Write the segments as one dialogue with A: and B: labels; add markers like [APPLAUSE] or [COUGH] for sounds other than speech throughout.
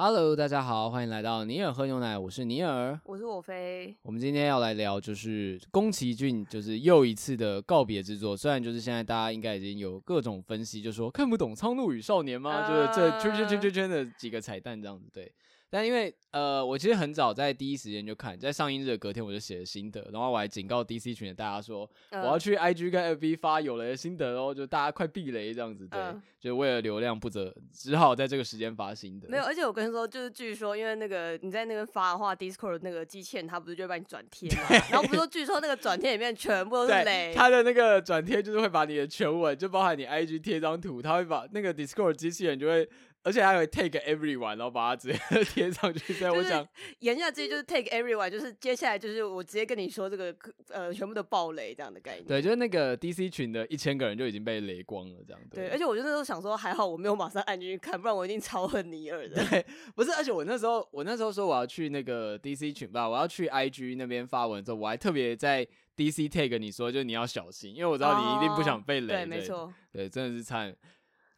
A: Hello，大家好，欢迎来到尼尔喝牛奶，我是尼尔，
B: 我是我飞。
A: 我们今天要来聊就是宫崎骏，就是又一次的告别之作。虽然就是现在大家应该已经有各种分析，就说看不懂《苍鹭与少年》吗？Uh、就是这圈圈圈圈圈的几个彩蛋这样子，对。但因为呃，我其实很早在第一时间就看，在上映日的隔天我就写了心得，然后我还警告 DC 群的大家说，我要去 IG 跟 FB 发有雷的心得哦，就大家快避雷这样子，对，就为了流量不择，只好在这个时间发心得。
B: 没有，而且我跟你说，就是据说，因为那个你在那边发的话 Discord 那个机器人他不是就会帮你转贴嘛，然后不是说据说那个转贴里面全部都是雷，
A: 他的那个转贴就是会把你的全文，就包含你 IG 贴张图，他会把那个 Discord 机器人就会。而且还会 take everyone，然后把它直接 [LAUGHS] 贴上去。所以我想
B: 言下之意就是 take everyone，就是接下来就是我直接跟你说这个呃全部的暴雷这样的概念。
A: 对，就是那个 DC 群的一千个人就已经被雷光了这样。对，
B: 对而且我就那时候想说，还好我没有马上按进去看，不然我一定超恨尼尔的。
A: 对，不是，而且我那时候我那时候说我要去那个 DC 群吧，我要去 IG 那边发文的时候，我还特别在 DC take 你说，就你要小心，因为我知道你一定不想被雷。
B: 哦、对，没错。
A: 对，真的是惨。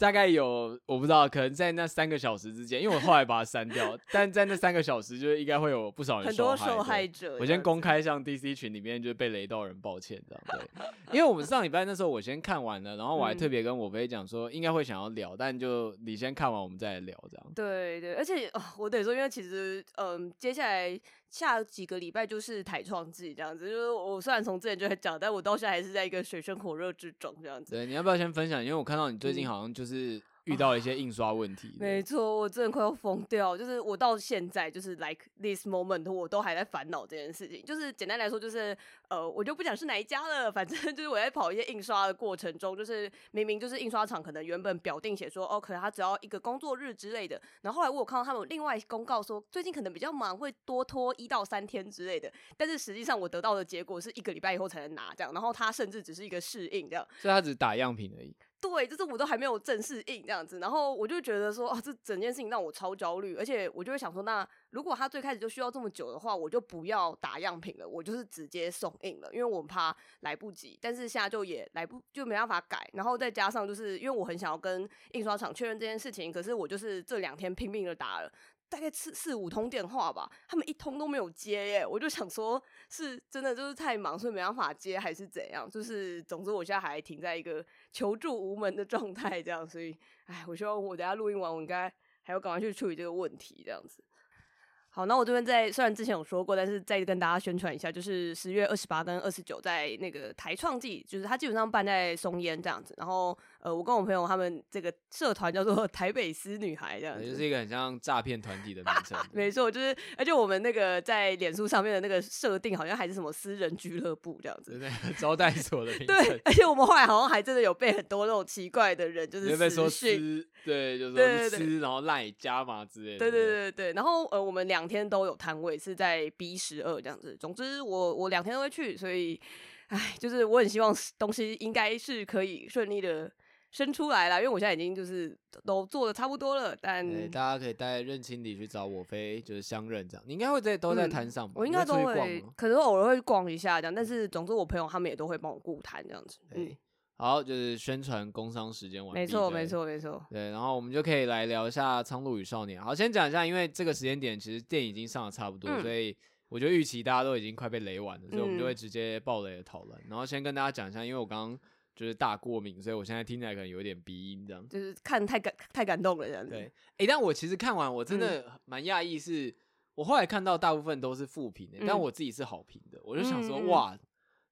A: 大概有我不知道，可能在那三个小时之间，因为我后来把它删掉，[LAUGHS] 但在那三个小时，就是应该会有不少人受害。
B: 很多受害者。
A: 我先公开向 DC 群里面就被雷到人抱歉，这样对。[LAUGHS] 因为我们上礼拜那时候我先看完了，然后我还特别跟我飞讲说应该会想要聊，但就你先看完我们再来聊这样。
B: 对对，而且哦，我得说，因为其实嗯，接下来。下几个礼拜就是台创季这样子，就是我虽然从之前就在讲，但我到现在还是在一个水深火热之中这样子。
A: 对，你要不要先分享？因为我看到你最近好像就是。嗯遇到了一些印刷问题，
B: 没错，我真的快要疯掉。就是我到现在就是 like this moment，我都还在烦恼这件事情。就是简单来说，就是呃，我就不讲是哪一家了，反正 [LAUGHS] 就是我在跑一些印刷的过程中，就是明明就是印刷厂可能原本表定写说，哦，可能他只要一个工作日之类的。然后后来我有看到他们另外公告说，最近可能比较忙，会多拖一到三天之类的。但是实际上我得到的结果是一个礼拜以后才能拿这样，然后他甚至只是一个试印这样，
A: 所以他只打样品而已。
B: 对，就是我都还没有正式印这样子，然后我就觉得说啊，这整件事情让我超焦虑，而且我就会想说，那如果他最开始就需要这么久的话，我就不要打样品了，我就是直接送印了，因为我怕来不及。但是现在就也来不就没办法改，然后再加上就是因为我很想要跟印刷厂确认这件事情，可是我就是这两天拼命的打了。大概四四五通电话吧，他们一通都没有接耶，我就想说，是真的就是太忙，所以没办法接，还是怎样？就是总之我现在还停在一个求助无门的状态，这样，所以，哎，我希望我等下录音完，我应该还要赶快去处理这个问题，这样子。好，那我这边在虽然之前有说过，但是再跟大家宣传一下，就是十月二十八跟二十九在那个台创季，就是它基本上办在松烟这样子，然后。呃，我跟我朋友他们这个社团叫做 [LAUGHS] 台北私女孩，这样子，
A: 就是一个很像诈骗团体的名称。[LAUGHS]
B: 没错，就是而且我们那个在脸书上面的那个设定，好像还是什么私人俱乐部这样子，
A: 对，招待所的名 [LAUGHS] 称。
B: 对，而且我们后来好像还真的有被很多那种奇怪的人，就是
A: 被说私，对，就是说私，然后赖加码之类的。
B: 对对对对，然后呃，我们两天都有摊位，是在 B 十二这样子。总之我，我我两天都会去，所以，哎，就是我很希望东西应该是可以顺利的。生出来了，因为我现在已经就是都做的差不多了，但
A: 大家可以带认亲礼去找我飞，就是相认这样。你应该会在都在摊上吧？
B: 我应该都会，可能偶尔会逛一下这样。但是总之，我朋友他们也都会帮我顾摊这样子。嗯，
A: 好，就是宣传工商时间完毕。
B: 没错，没错，没错。
A: 对，然后我们就可以来聊一下《苍鹭与少年》。好，先讲一下，因为这个时间点其实电影已经上的差不多，所以我觉得预期大家都已经快被雷完了，所以我们就会直接爆雷的讨论。然后先跟大家讲一下，因为我刚刚。就是大过敏，所以我现在听起来可能有点鼻音，这样。
B: 就是看太感太感动了，这样子。
A: 对，哎、欸，但我其实看完，我真的蛮讶异，是我后来看到大部分都是负评的，嗯、但我自己是好评的，我就想说，嗯、哇，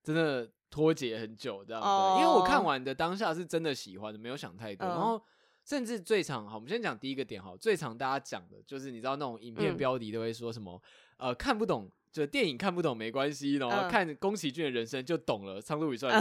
A: 真的脱节很久这样子。哦、因为我看完的当下是真的喜欢的，没有想太多。嗯、然后甚至最常好，我们先讲第一个点哈，最常大家讲的就是你知道那种影片标题都会说什么，嗯、呃，看不懂。就电影看不懂没关系，然后看宫崎骏的人生就懂了《苍鹭与少年》。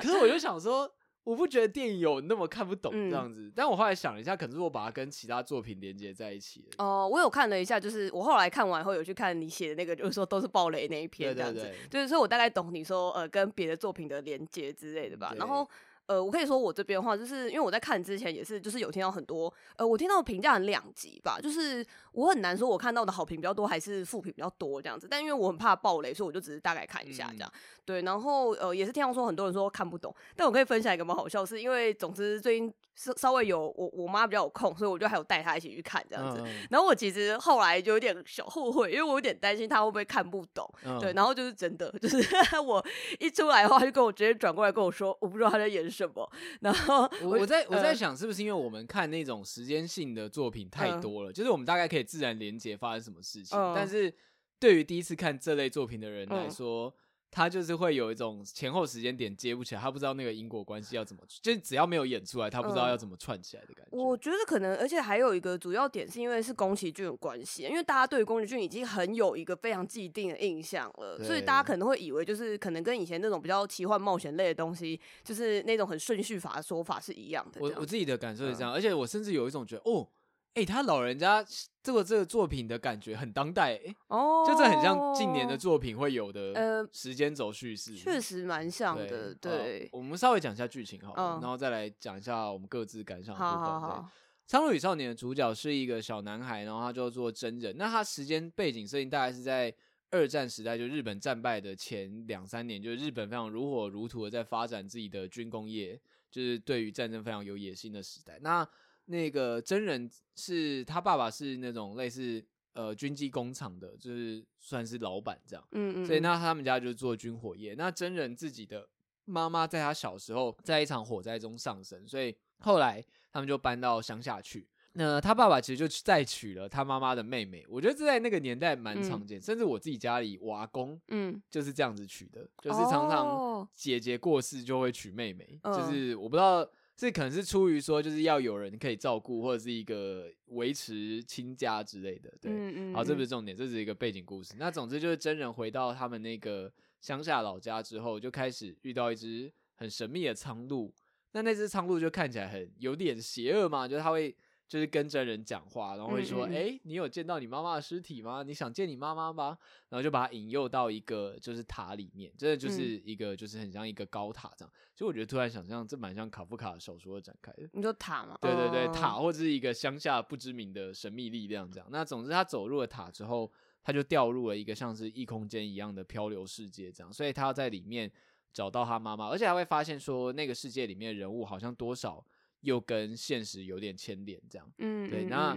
A: [LAUGHS] 可是我就想说，我不觉得电影有那么看不懂这样子。嗯、但我后来想了一下，可能是我把它跟其他作品连接在一起。
B: 哦、呃，我有看了一下，就是我后来看完后有去看你写的那个，就是说都是暴雷那一篇这样子。对对对，就是说我大概懂你说呃跟别的作品的连接之类的吧。然后。呃，我可以说我这边的话，就是因为我在看之前也是，就是有听到很多，呃，我听到评价很两极吧，就是我很难说我看到的好评比较多还是负评比较多这样子，但因为我很怕暴雷，所以我就只是大概看一下这样，嗯、对，然后呃也是听到说很多人说看不懂，但我可以分享一个蛮好笑，是因为总之最近稍稍微有我我妈比较有空，所以我就还有带她一起去看这样子。
A: 嗯、
B: 然后我其实后来就有点小后悔，因为我有点担心她会不会看不懂。嗯、对，然后就是真的，就是 [LAUGHS] 我一出来的话，就跟我直接转过来跟我说，我不知道她在演什么。然后
A: 我我在我在想，是不是因为我们看那种时间性的作品太多了，嗯、就是我们大概可以自然连接发生什么事情，嗯、但是对于第一次看这类作品的人来说。嗯他就是会有一种前后时间点接不起来，他不知道那个因果关系要怎么，就只要没有演出来，他不知道要怎么串起来的感觉。
B: 嗯、我觉得可能，而且还有一个主要点是因为是宫崎骏的关系，因为大家对宫崎骏已经很有一个非常既定的印象了，所以大家可能会以为就是可能跟以前那种比较奇幻冒险类的东西，就是那种很顺序法的说法是一样的。
A: 我我自己的感受是这样，嗯、而且我甚至有一种觉得哦。哎、欸，他老人家这个这个作品的感觉很当代，哦，就这很像近年的作品会有的，呃，时间轴叙事，
B: 确实蛮像的，对。对
A: 我们稍微讲一下剧情好了，嗯、然后再来讲一下我们各自感想的部分。好好好对，《苍鹭与少年》的主角是一个小男孩，然后他叫做真人。那他时间背景设定大概是在二战时代，就日本战败的前两三年，就是日本非常如火如荼的在发展自己的军工业，就是对于战争非常有野心的时代。那那个真人是他爸爸是那种类似呃军机工厂的，就是算是老板这样，嗯嗯，所以那他们家就是做军火业。那真人自己的妈妈在他小时候在一场火灾中丧生，所以后来他们就搬到乡下去。那他爸爸其实就再娶了他妈妈的妹妹。我觉得这在那个年代蛮常见，嗯、甚至我自己家里我阿公，嗯，就是这样子娶的，嗯、就是常常姐姐过世就会娶妹妹，哦、就是我不知道。这可能是出于说，就是要有人可以照顾，或者是一个维持亲家之类的，对。嗯嗯。好，这不是重点，这是一个背景故事。那总之就是真人回到他们那个乡下老家之后，就开始遇到一只很神秘的苍鹭。那那只苍鹭就看起来很有点邪恶嘛，就是它会。就是跟真人讲话，然后会说：“哎、嗯嗯欸，你有见到你妈妈的尸体吗？你想见你妈妈吗？”然后就把他引诱到一个就是塔里面，真的就是一个就是很像一个高塔这样。所以我觉得突然想象，这蛮像卡夫卡的小说的展开的。
B: 你说塔吗？
A: 对对对，塔或者是一个乡下不知名的神秘力量这样。那总之他走入了塔之后，他就掉入了一个像是异空间一样的漂流世界这样。所以他要在里面找到他妈妈，而且还会发现说那个世界里面的人物好像多少。又跟现实有点牵连，这样，嗯，对。那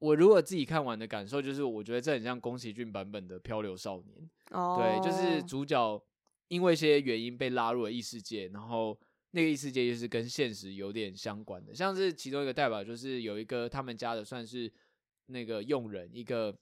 A: 我如果自己看完的感受就是，我觉得这很像宫崎骏版本的《漂流少年》。哦，对，就是主角因为一些原因被拉入了异世界，然后那个异世界就是跟现实有点相关的，像是其中一个代表就是有一个他们家的算是那个佣人，一个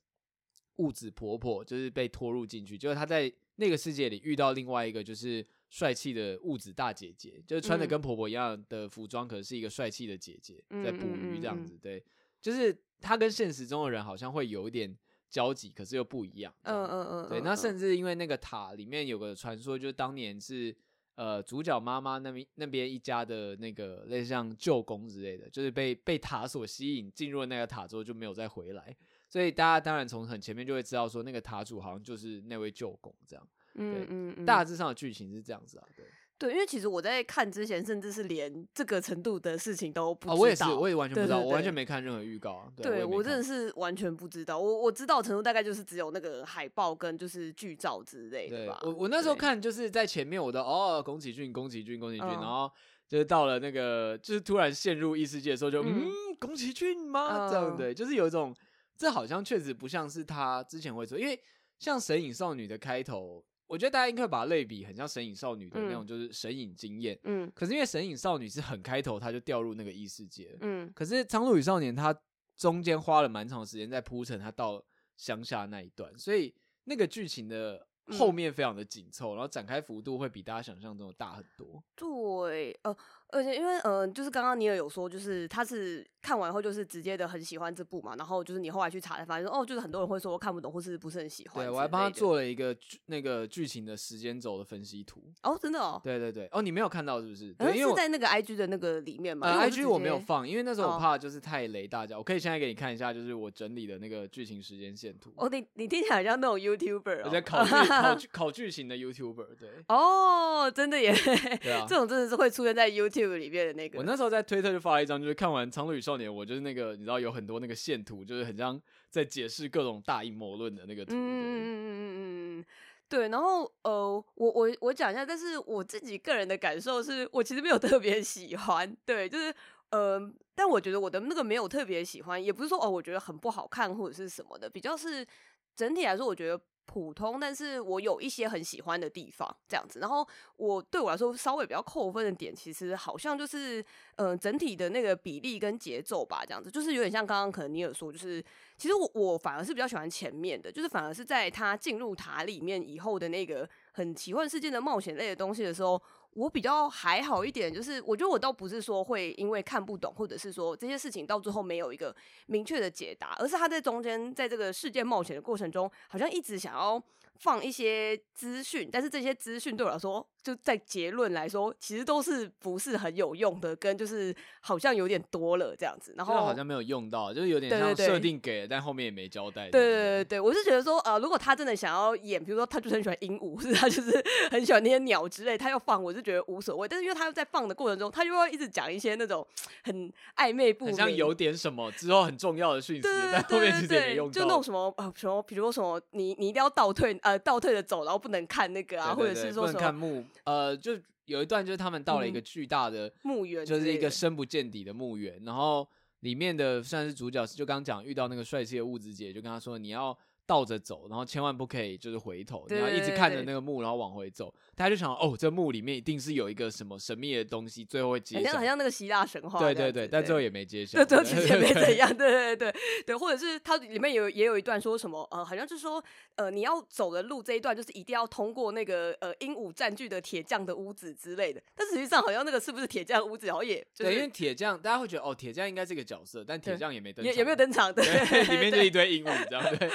A: 物质婆婆，就是被拖入进去，就是他在那个世界里遇到另外一个就是。帅气的物质大姐姐，就是穿的跟婆婆一样的服装，可是一个帅气的姐姐在捕鱼这样子。对，就是她跟现实中的人好像会有一点交集，可是又不一样。嗯嗯嗯。对，那甚至因为那个塔里面有个传说，就是当年是呃主角妈妈那边那边一家的那个类似像舅公之类的，就是被被塔所吸引进入了那个塔之后就没有再回来。所以大家当然从很前面就会知道说，那个塔主好像就是那位舅公这样。嗯嗯嗯，大致上的剧情是这样子啊，对
B: 对，因为其实我在看之前，甚至是连这个程度的事情都不知道。
A: 我也是，我也完全不知道，我完全没看任何预告啊。
B: 对，我真的是完全不知道。我我知道程度大概就是只有那个海报跟就是剧照之类的吧。
A: 我我那时候看就是在前面，我的哦，宫崎骏，宫崎骏，宫崎骏，然后就是到了那个就是突然陷入异世界的时候，就嗯，宫崎骏吗？这样对，就是有一种这好像确实不像是他之前会做，因为像《神隐少女》的开头。我觉得大家应该会把它类比很像《神隐少女》的那种，就是神隐经验。嗯，可是因为《神隐少女》是很开头，他就掉入那个异世界。嗯，可是《苍鹭与少年》他中间花了蛮长的时间在铺陈他到乡下那一段，所以那个剧情的后面非常的紧凑，然后展开幅度会比大家想象中的大很多。
B: 对，呃。而且因为嗯、呃，就是刚刚尼尔有说，就是他是看完后就是直接的很喜欢这部嘛，然后就是你后来去查才发现说，哦，就是很多人会说看不懂或是不是很喜欢。
A: 对，我还帮他做了一个那个剧情的时间轴的分析图。
B: 哦，真的哦。
A: 对对对，哦，你没有看到是不是？
B: 对，因为是在那个 IG 的那个里面嘛。
A: 呃，IG 我没有放，因为那时候我怕就是太雷大家。哦、我可以现在给你看一下，就是我整理的那个剧情时间线图。
B: 哦，你你听起来像那种 YouTuber，、哦、
A: 我在考剧 [LAUGHS] 考剧考剧情的 YouTuber。对。
B: 哦，真的耶。
A: 对啊。
B: 这种真的是会出现在 YouTube 里面的那个。
A: 我那时候在推特就发了一张，就是看完《苍鹭与少年》，我就是那个你知道有很多那个线图，就是很像在解释各种大阴谋论的那个图。嗯嗯嗯
B: 嗯嗯，对。然后呃，我我我讲一下，但是我自己个人的感受是，我其实没有特别喜欢。对，就是呃，但我觉得我的那个没有特别喜欢，也不是说哦，我觉得很不好看或者是什么的，比较是整体来说，我觉得。普通，但是我有一些很喜欢的地方，这样子。然后我对我来说稍微比较扣分的点，其实好像就是，嗯、呃，整体的那个比例跟节奏吧，这样子，就是有点像刚刚可能你有说，就是其实我我反而是比较喜欢前面的，就是反而是在他进入塔里面以后的那个很奇幻世界的冒险类的东西的时候。我比较还好一点，就是我觉得我倒不是说会因为看不懂，或者是说这些事情到最后没有一个明确的解答，而是他在中间在这个世界冒险的过程中，好像一直想要放一些资讯，但是这些资讯对我来说。就在结论来说，其实都是不是很有用的，跟就是好像有点多了这样子，然后
A: 好像没有用到，就是有点像设定给但后面也没交代。
B: 对对对对，我是觉得说，呃，如果他真的想要演，比如说他就是很喜欢鹦鹉，[LAUGHS] 是他就是很喜欢那些鸟之类，他要放，我是觉得无所谓。但是因为他又在放的过程中，他又要一直讲一些那种很暧昧不明，
A: 好像有点什么之后很重要的讯息，但后面其实也没用到。
B: 就那种什么呃什么，比如说什么，你你一定要倒退呃倒退的走，然后不能看那个啊，对对对，或者是说什么
A: 看墓呃就。有一段就是他们到了一个巨大的
B: 墓园，
A: 就是一个深不见底的墓园，然后里面的算是主角，就刚刚讲遇到那个帅气的物质姐，就跟他说你要。倒着走，然后千万不可以就是回头，你要一直看着那个墓，然后往回走。大家就想，哦，这墓里面一定是有一个什么神秘的东西，最后会揭晓。
B: 好像好像那个希腊神话。
A: 对对对，但最后也没揭晓。
B: 对，最后其实也没怎样。[LAUGHS] 对对对对，或者是它里面有也有一段说什么，呃，好像就是说，呃，你要走的路这一段就是一定要通过那个呃鹦鹉占据的铁匠的屋子之类的。但实际上好像那个是不是铁匠屋子，然后也
A: 对，因为铁匠大家会觉得哦，铁匠应该是个角色，但铁匠也没登场，
B: 也也没有登场，对，[LAUGHS]
A: 里面就一堆鹦鹉这样，[LAUGHS] 对，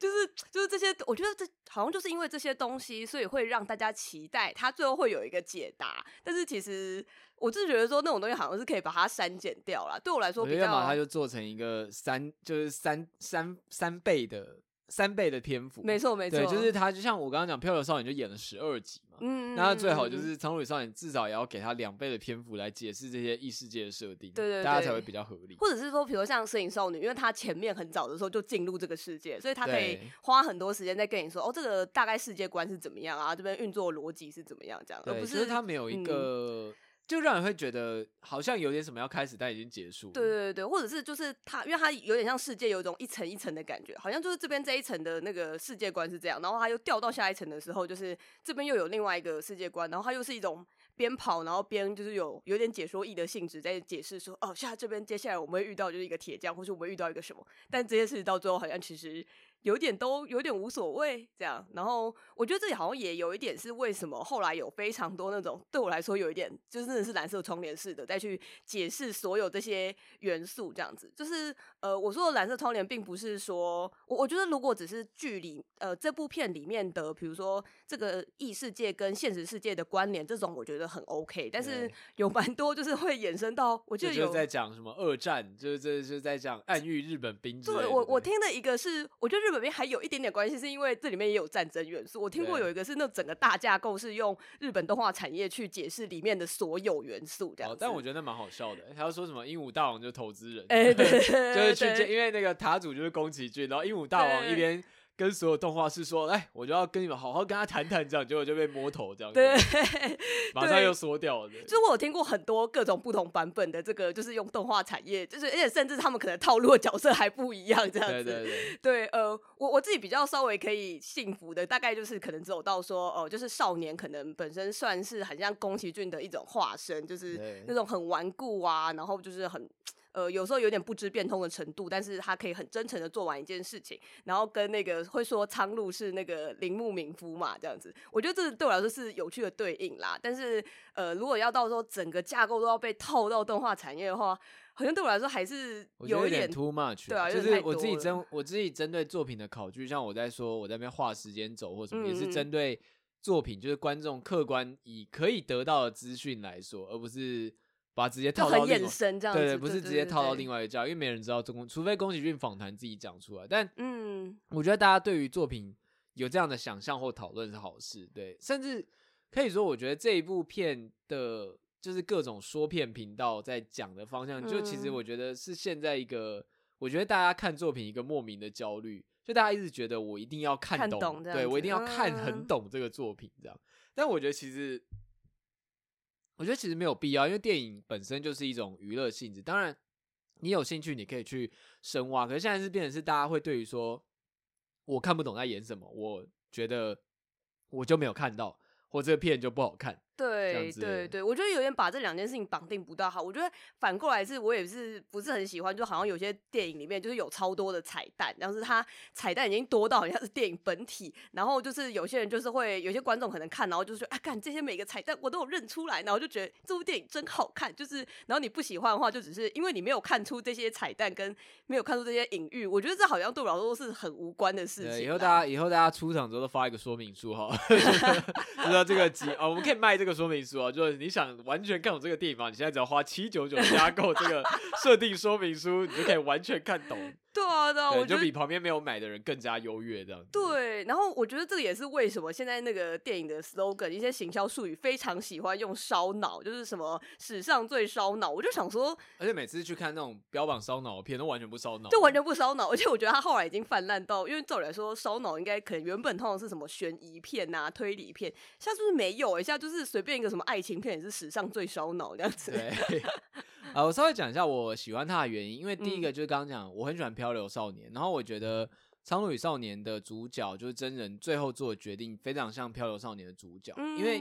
B: 就是就是。这些我觉得这好像就是因为这些东西，所以会让大家期待它最后会有一个解答。但是其实我是觉得说那种东西好像是可以把它删减掉了。对我来说比较，
A: 要么它就做成一个三，就是三三三倍的。三倍的篇幅，
B: 没错没错，
A: 对，就是他，就像我刚刚讲《漂流少女》就演了十二集嘛，嗯，那最好就是《苍鹭与少年》至少也要给他两倍的篇幅来解释这些异世界的设定，对，对对，大家才会比较合理。
B: 或者是说，比如像《摄影少女》，因为她前面很早的时候就进入这个世界，所以她可以花很多时间在跟你说，哦，这个大概世界观是怎么样啊，这边运作逻辑是怎么样，这样，
A: 对，
B: 而不是，
A: 就是他没有一个。嗯就让人会觉得好像有点什么要开始，但已经结束。
B: 对对对，或者是就是它，因为它有点像世界有一种一层一层的感觉，好像就是这边这一层的那个世界观是这样，然后它又掉到下一层的时候，就是这边又有另外一个世界观，然后它又是一种边跑然后边就是有有点解说意的性质在解释说，哦，现在这边接下来我们会遇到就是一个铁匠，或是我们会遇到一个什么，但这些事情到最后好像其实。有点都有点无所谓这样，然后我觉得这里好像也有一点是为什么后来有非常多那种对我来说有一点就真的是蓝色窗帘式的再去解释所有这些元素这样子，就是呃我说的蓝色窗帘并不是说我我觉得如果只是剧里呃这部片里面的比如说这个异世界跟现实世界的关联这种我觉得很 OK，但是有蛮多就是会衍生到我觉得有
A: 在讲什么二战，就是这就是在讲暗喻日本兵。
B: 对，我我听的一个是我觉得日本。里面还有一点点关系，是因为这里面也有战争元素。我听过有一个是那整个大架构是用日本动画产业去解释里面的所有元素，这样、哦。
A: 但我觉得那蛮好笑的。他要说什么鹦鹉大王就是投资人，
B: 哎、欸，[LAUGHS] 对，
A: 就是去见，因为那个塔主就是宫崎骏，然后鹦鹉大王一边。跟所有动画师说，哎，我就要跟你们好好跟他谈谈，这样 [LAUGHS] 结果就被摸头这样子，对，[LAUGHS] 马上又缩掉了。
B: 就是我有听过很多各种不同版本的这个，就是用动画产业，就是而且甚至他们可能套路的角色还不一样，这样子。对对对。对，呃，我我自己比较稍微可以幸福的，大概就是可能走到说，哦、呃，就是少年可能本身算是很像宫崎骏的一种化身，就是那种很顽固啊，然后就是很。呃，有时候有点不知变通的程度，但是他可以很真诚的做完一件事情，然后跟那个会说苍鹭是那个铃木敏夫嘛，这样子，我觉得这对我来说是有趣的对应啦。但是，呃，如果要到时候整个架构都要被套到动画产业的话，好像对我来说还是有一
A: 点，too much。对啊，就是我自己针我自己针对作品的考据，像我在说我在那边画时间轴或什么，嗯、也是针对作品，就是观众客观以可以得到的资讯来说，而不是。把直接套到另外，对，对对，不是直接套到另外一个架，因为没人知道中，除非宫崎骏访谈自己讲出来。但嗯，我觉得大家对于作品有这样的想象或讨论是好事，对，甚至可以说，我觉得这一部片的，就是各种说片频道在讲的方向，就其实我觉得是现在一个，我觉得大家看作品一个莫名的焦虑，就大家一直觉得我一定要看懂，看懂对我一定要看很懂这个作品这样，但我觉得其实。我觉得其实没有必要，因为电影本身就是一种娱乐性质。当然，你有兴趣，你可以去深挖。可是现在是变成是大家会对于说，我看不懂在演什么，我觉得我就没有看到，或这个片就不好看。
B: 对对对，我觉得有点把这两件事情绑定不大好。我觉得反过来是，我也是不是很喜欢，就好像有些电影里面就是有超多的彩蛋，但是它彩蛋已经多到好像是电影本体。然后就是有些人就是会有些观众可能看，然后就是说啊，看这些每个彩蛋我都有认出来，然后就觉得这部电影真好看。就是然后你不喜欢的话，就只是因为你没有看出这些彩蛋跟没有看出这些隐喻。我觉得这好像对我来说是很无关的事情。
A: 以后大家以后大家出场之后都发一个说明书哈，[LAUGHS] 知道这个集啊，我们可以卖这个说明书啊，就是。你想完全看懂这个电影吗？你现在只要花七九九加购这个设定说明书，你就可以完全看懂。
B: 对啊，对啊，我
A: 就比旁边没有买的人更加优越这样子。
B: 对，然后我觉得这个也是为什么现在那个电影的 slogan，一些行销术语非常喜欢用烧脑，就是什么史上最烧脑。我就想说，
A: 而且每次去看那种标榜烧脑的片，都完全不烧脑，
B: 就完全不烧脑。而且我觉得他后来已经泛滥到，因为照理来说，烧脑应该可能原本通常是什么悬疑片呐、推理片，现在是不是没有？一下就是随便一个什么爱情片也是史上最烧脑这样子。
A: 对。[LAUGHS] 啊，我稍微讲一下我喜欢他的原因，因为第一个就是刚刚讲，我很喜欢《漂流少年》，然后我觉得《苍鹭与少年》的主角就是真人，最后做的决定非常像《漂流少年》的主角，因为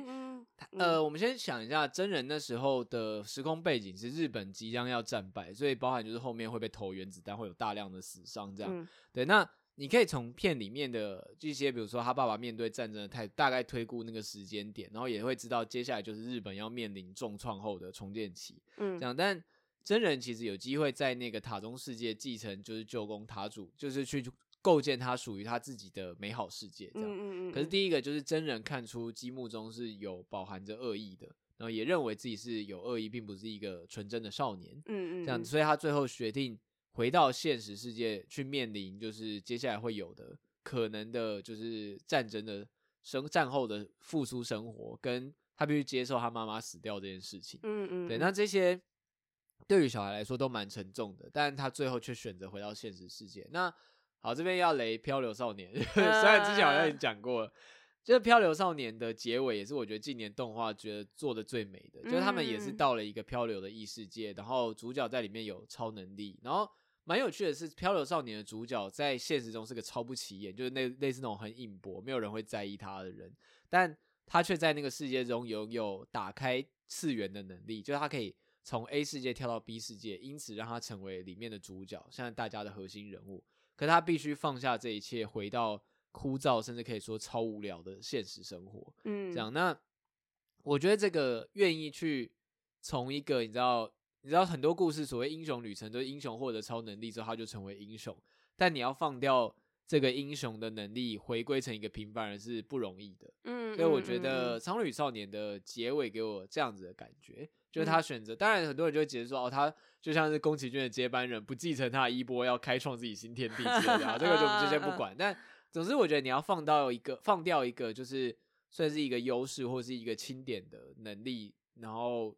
A: 呃，我们先想一下，真人那时候的时空背景是日本即将要战败，所以包含就是后面会被投原子弹，会有大量的死伤，这样，对，那。你可以从片里面的这些，比如说他爸爸面对战争的态度，大概推估那个时间点，然后也会知道接下来就是日本要面临重创后的重建期。嗯，这样。但真人其实有机会在那个塔中世界继承，就是旧宫塔主，就是去构建他属于他自己的美好世界。这样。嗯嗯嗯。可是第一个就是真人看出积木中是有饱含着恶意的，然后也认为自己是有恶意，并不是一个纯真的少年。嗯嗯。这样，所以他最后决定。回到现实世界去面临，就是接下来会有的可能的，就是战争的生战后的复苏生活，跟他必须接受他妈妈死掉这件事情。嗯嗯，对，那这些对于小孩来说都蛮沉重的，但他最后却选择回到现实世界。那好，这边要雷《漂流少年》，[LAUGHS] 虽然之前好像已经讲过了，就是《漂流少年》的结尾也是我觉得近年动画觉得做的最美的，就是他们也是到了一个漂流的异世界，然后主角在里面有超能力，然后。蛮有趣的是，《漂流少年》的主角在现实中是个超不起眼，就是那类似那种很隐薄、没有人会在意他的人，但他却在那个世界中拥有打开次元的能力，就是他可以从 A 世界跳到 B 世界，因此让他成为里面的主角，现在大家的核心人物。可他必须放下这一切，回到枯燥甚至可以说超无聊的现实生活。嗯，这样。那我觉得这个愿意去从一个你知道。你知道很多故事，所谓英雄旅程，都是英雄获得超能力之后，他就成为英雄。但你要放掉这个英雄的能力，回归成一个平凡人是不容易的。嗯，所以我觉得《苍旅少年》的结尾给我这样子的感觉，就是他选择。当然，很多人就会解释说，哦，他就像是宫崎骏的接班人，不继承他的衣钵，要开创自己新天地之类的。这个就我们就先不 [LAUGHS] 管。但总之，我觉得你要放到一个，放掉一个，就是算是一个优势或是一个钦点的能力，然后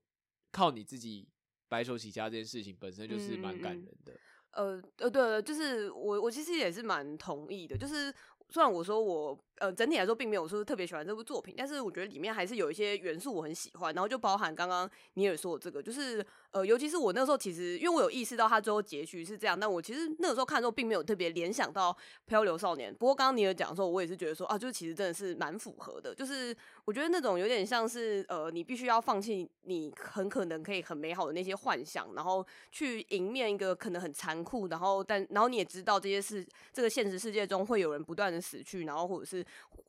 A: 靠你自己。白手起家这件事情本身就是蛮感人的。
B: 嗯、呃呃，对，就是我我其实也是蛮同意的。就是虽然我说我呃整体来说并没有说特别喜欢这部作品，但是我觉得里面还是有一些元素我很喜欢。然后就包含刚刚你也说的这个，就是。呃，尤其是我那时候，其实因为我有意识到他最后结局是这样，但我其实那个时候看的时候，并没有特别联想到《漂流少年》。不过刚刚你有讲的时候，我也是觉得说啊，就是其实真的是蛮符合的。就是我觉得那种有点像是呃，你必须要放弃你很可能可以很美好的那些幻想，然后去迎面一个可能很残酷，然后但然后你也知道这些事，这个现实世界中会有人不断的死去，然后或者是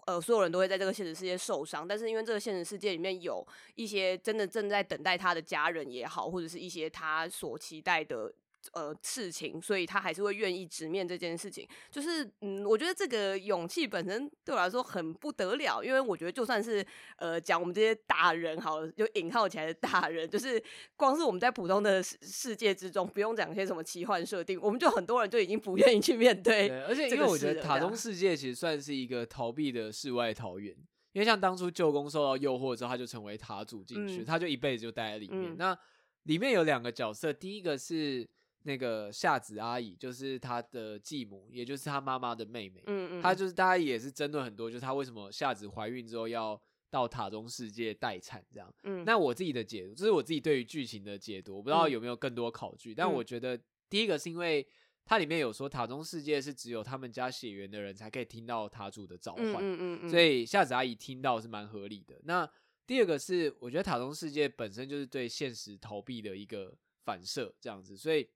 B: 呃，所有人都会在这个现实世界受伤。但是因为这个现实世界里面有一些真的正在等待他的家人也好，或者是。一些他所期待的呃事情，所以他还是会愿意直面这件事情。就是嗯，我觉得这个勇气本身对我来说很不得了，因为我觉得就算是呃讲我们这些大人好了，就引号起来的大人，就是光是我们在普通的世界之中，不用讲一些什么奇幻设定，我们就很多人就已经不愿意去面对。
A: 对，而且因为我觉得塔中世界其实算是一个逃避的世外桃源，因为像当初舅公受到诱惑之后，他就成为塔主进去，嗯、他就一辈子就待在里面。嗯、那里面有两个角色，第一个是那个夏子阿姨，就是她的继母，也就是她妈妈的妹妹。嗯嗯，她就是大家也是争论很多，就是她为什么夏子怀孕之后要到塔中世界待产这样。
B: 嗯，
A: 那我自己的解读，这是我自己对于剧情的解读，我不知道有没有更多考据，嗯、但我觉得第一个是因为它里面有说塔中世界是只有他们家血缘的人才可以听到塔主的召唤，
B: 嗯嗯嗯嗯，
A: 所以夏子阿姨听到是蛮合理的。那第二个是，我觉得塔中世界本身就是对现实逃避的一个反射，这样子，所以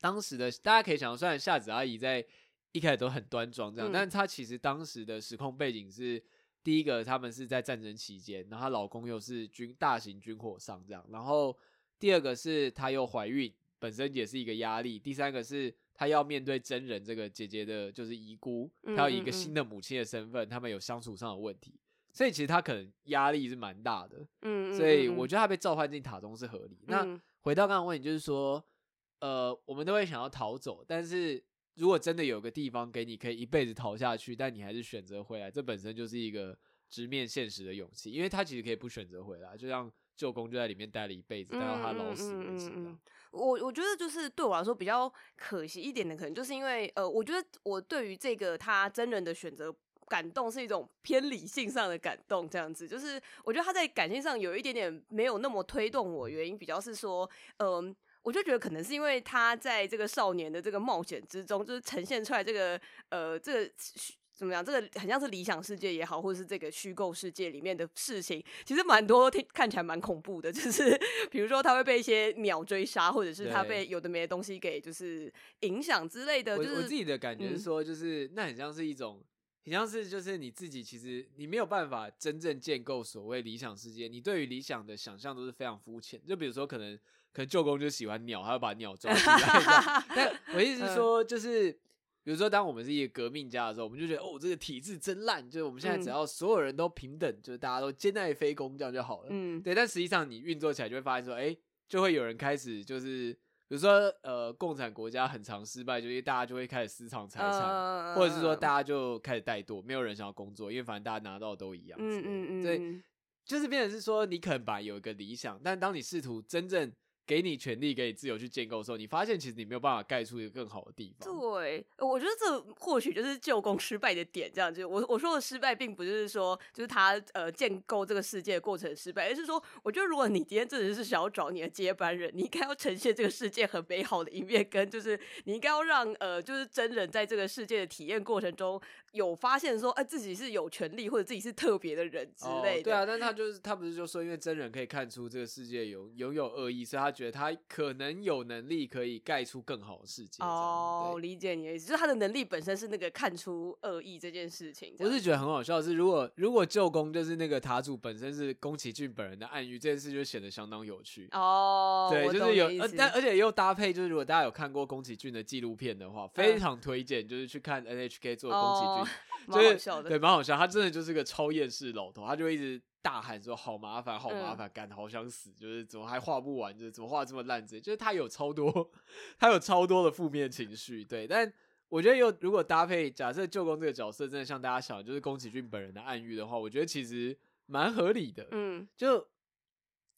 A: 当时的大家可以想，虽然夏子阿姨在一开始都很端庄这样，嗯、但她其实当时的时空背景是，第一个他们是在战争期间，然后她老公又是军大型军火商这样，然后第二个是她又怀孕。本身也是一个压力。第三个是她要面对真人这个姐姐的，就是遗孤，她有一个新的母亲的身份，他们有相处上的问题，所以其实他可能压力是蛮大的。嗯，所以我觉得他被召唤进塔中是合理。那回到刚刚问题，就是说，呃，我们都会想要逃走，但是如果真的有个地方给你可以一辈子逃下去，但你还是选择回来，这本身就是一个直面现实的勇气，因为他其实可以不选择回来，就像舅公就在里面待了一辈子，待到他老死为止。
B: 我我觉得就是对我来说比较可惜一点的，可能就是因为呃，我觉得我对于这个他真人的选择感动是一种偏理性上的感动，这样子，就是我觉得他在感性上有一点点没有那么推动我，原因比较是说，嗯、呃，我就觉得可能是因为他在这个少年的这个冒险之中，就是呈现出来这个呃这个。怎么样？这个很像是理想世界也好，或者是这个虚构世界里面的事情，其实蛮多听看起来蛮恐怖的。就是 [LAUGHS] 比如说他会被一些鸟追杀，或者是他被有的没的东西给就是影响之类的。就是我，
A: 我自己的感觉是说，就是、嗯、那很像是一种，很像是就是你自己其实你没有办法真正建构所谓理想世界，你对于理想的想象都是非常肤浅。就比如说可能可能舅公就喜欢鸟，他要把鸟抓起来。[LAUGHS] 但我意思是说，就是。比如说，当我们是一个革命家的时候，我们就觉得哦，这个体制真烂，就是我们现在只要所有人都平等，嗯、就是大家都兼爱非攻，这样就好了。嗯，对。但实际上，你运作起来就会发现说，哎、欸，就会有人开始就是，比如说，呃，共产国家很常失败，就是大家就会开始私藏财产，呃、或者是说大家就开始怠惰，没有人想要工作，因为反正大家拿到的都一样。嗯嗯嗯。所以就是变成是说，你可能把有一个理想，但当你试图真正。给你权利，给你自由去建构的时候，你发现其实你没有办法盖出一个更好的地方。
B: 对，我觉得这或许就是旧宫失败的点。这样，就我我说的失败，并不是说就是他呃建构这个世界的过程失败，而是说，我觉得如果你今天真的是想要找你的接班人，你应该要呈现这个世界很美好的一面，跟就是你应该要让呃就是真人在这个世界的体验过程中有发现说，哎、呃，自己是有权利或者自己是特别的人之类的。
A: 哦、对啊，但他就是他不是就说，因为真人可以看出这个世界有拥有恶意，所以他。觉得他可能有能力可以盖出更好的世界。
B: 哦，理解你的意思，就是他的能力本身是那个看出恶意这件事情。
A: 我是觉得很好笑的是，如果如果舅公就是那个塔主本身是宫崎骏本人的暗喻，这件事就显得相当有趣。
B: 哦，
A: 对，就是有，但而且又搭配，就是如果大家有看过宫崎骏的纪录片的话，非常推荐，就是去看 NHK 做宫崎骏，[LAUGHS]
B: 哦、蛮好笑的，
A: 对，蛮好笑。他真的就是个超厌世老头，他就一直。大喊说：“好麻烦，好麻烦，干、嗯，好想死！就是怎么还画不完？就是怎么画这么烂？这就是他有超多，[LAUGHS] 他有超多的负面情绪。对，但我觉得有如果搭配，假设舅公这个角色真的像大家想的，就是宫崎骏本人的暗喻的话，我觉得其实蛮合理的。嗯，就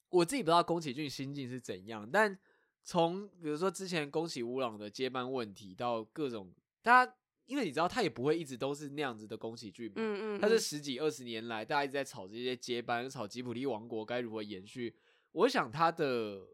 A: 我自己不知道宫崎骏心境是怎样，但从比如说之前宫崎吾朗的接班问题到各种大家。因为你知道，他也不会一直都是那样子的宫崎骏嘛。嗯，嗯嗯。他这十几二十年来，大家一直在吵这些接班，吵吉卜力王国该如何延续。我想他的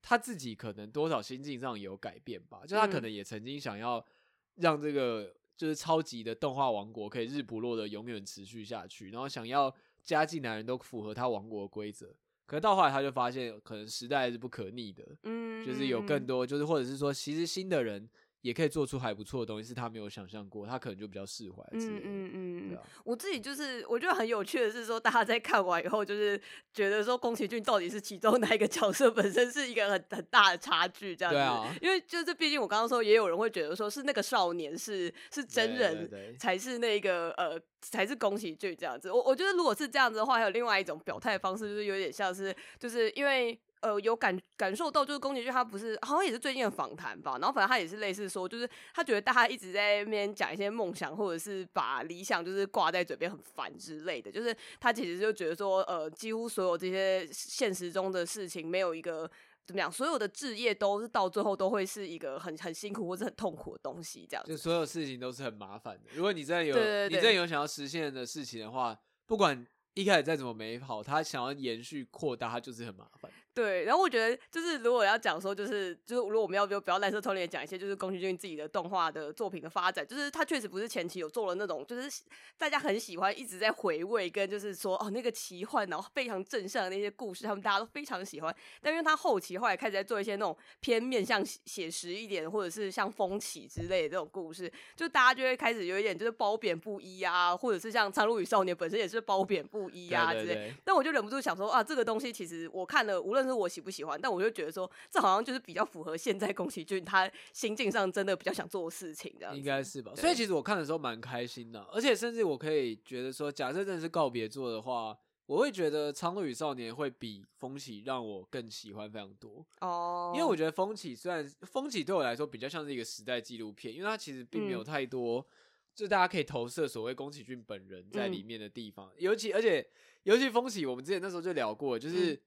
A: 他自己可能多少心境上有改变吧。就他可能也曾经想要让这个就是超级的动画王国可以日不落的永远持续下去，然后想要加进来人都符合他王国的规则。可是到后来他就发现，可能时代是不可逆的。嗯，就是有更多，就是或者是说，其实新的人。也可以做出还不错的东西，是他没有想象过，他可能就比较释怀。嗯嗯嗯，对啊。
B: 我自己就是我觉得很有趣的是说，大家在看完以后，就是觉得说宫崎骏到底是其中哪一个角色，本身是一个很很大的差距，这样子。对啊。因为就是毕竟我刚刚说，也有人会觉得说是那个少年是是真人，才是那个呃才是宫崎骏这样子。我我觉得如果是这样子的话，还有另外一种表态方式，就是有点像是就是因为。呃，有感感受到，就是宫崎骏他不是好像也是最近的访谈吧，然后反正他也是类似说，就是他觉得大家一直在那边讲一些梦想，或者是把理想就是挂在嘴边很烦之类的，就是他其实就觉得说，呃，几乎所有这些现实中的事情没有一个怎么样，所有的置业都是到最后都会是一个很很辛苦或者很痛苦的东西，这样子。
A: 就所有事情都是很麻烦的。如果你真的有，你真的有想要实现的事情的话，不管。一开始再怎么美好，他想要延续扩大，他就是很麻烦。
B: 对，然后我觉得就是如果要讲说，就是就是如果我们要不要不要烂色透脸讲一些就是宫崎骏自己的动画的作品的发展，就是他确实不是前期有做了那种就是大家很喜欢一直在回味跟就是说哦那个奇幻然后非常正向的那些故事，他们大家都非常喜欢。但因为他后期后来开始在做一些那种偏面向写实一点，或者是像风起之类的这种故事，就大家就会开始有一点就是褒贬不一啊，或者是像《苍鹭与少年》本身也是褒贬不一啊之类。对对对，但我就忍不住想说啊，这个东西其实我看了，无论是我喜不喜欢，但我就觉得说，这好像就是比较符合现在宫崎骏他心境上真的比较想做的事情，这样
A: 应该是吧？所以其实我看的时候蛮开心的，而且甚至我可以觉得说，假设真的是告别作的话，我会觉得《苍鹭与少年》会比《风起》让我更喜欢非常多哦。因为我觉得《风起》虽然《风起》对我来说比较像是一个时代纪录片，因为它其实并没有太多、嗯、就大家可以投射所谓宫崎骏本人在里面的地方，嗯、尤其而且尤其《风起》，我们之前那时候就聊过，就是。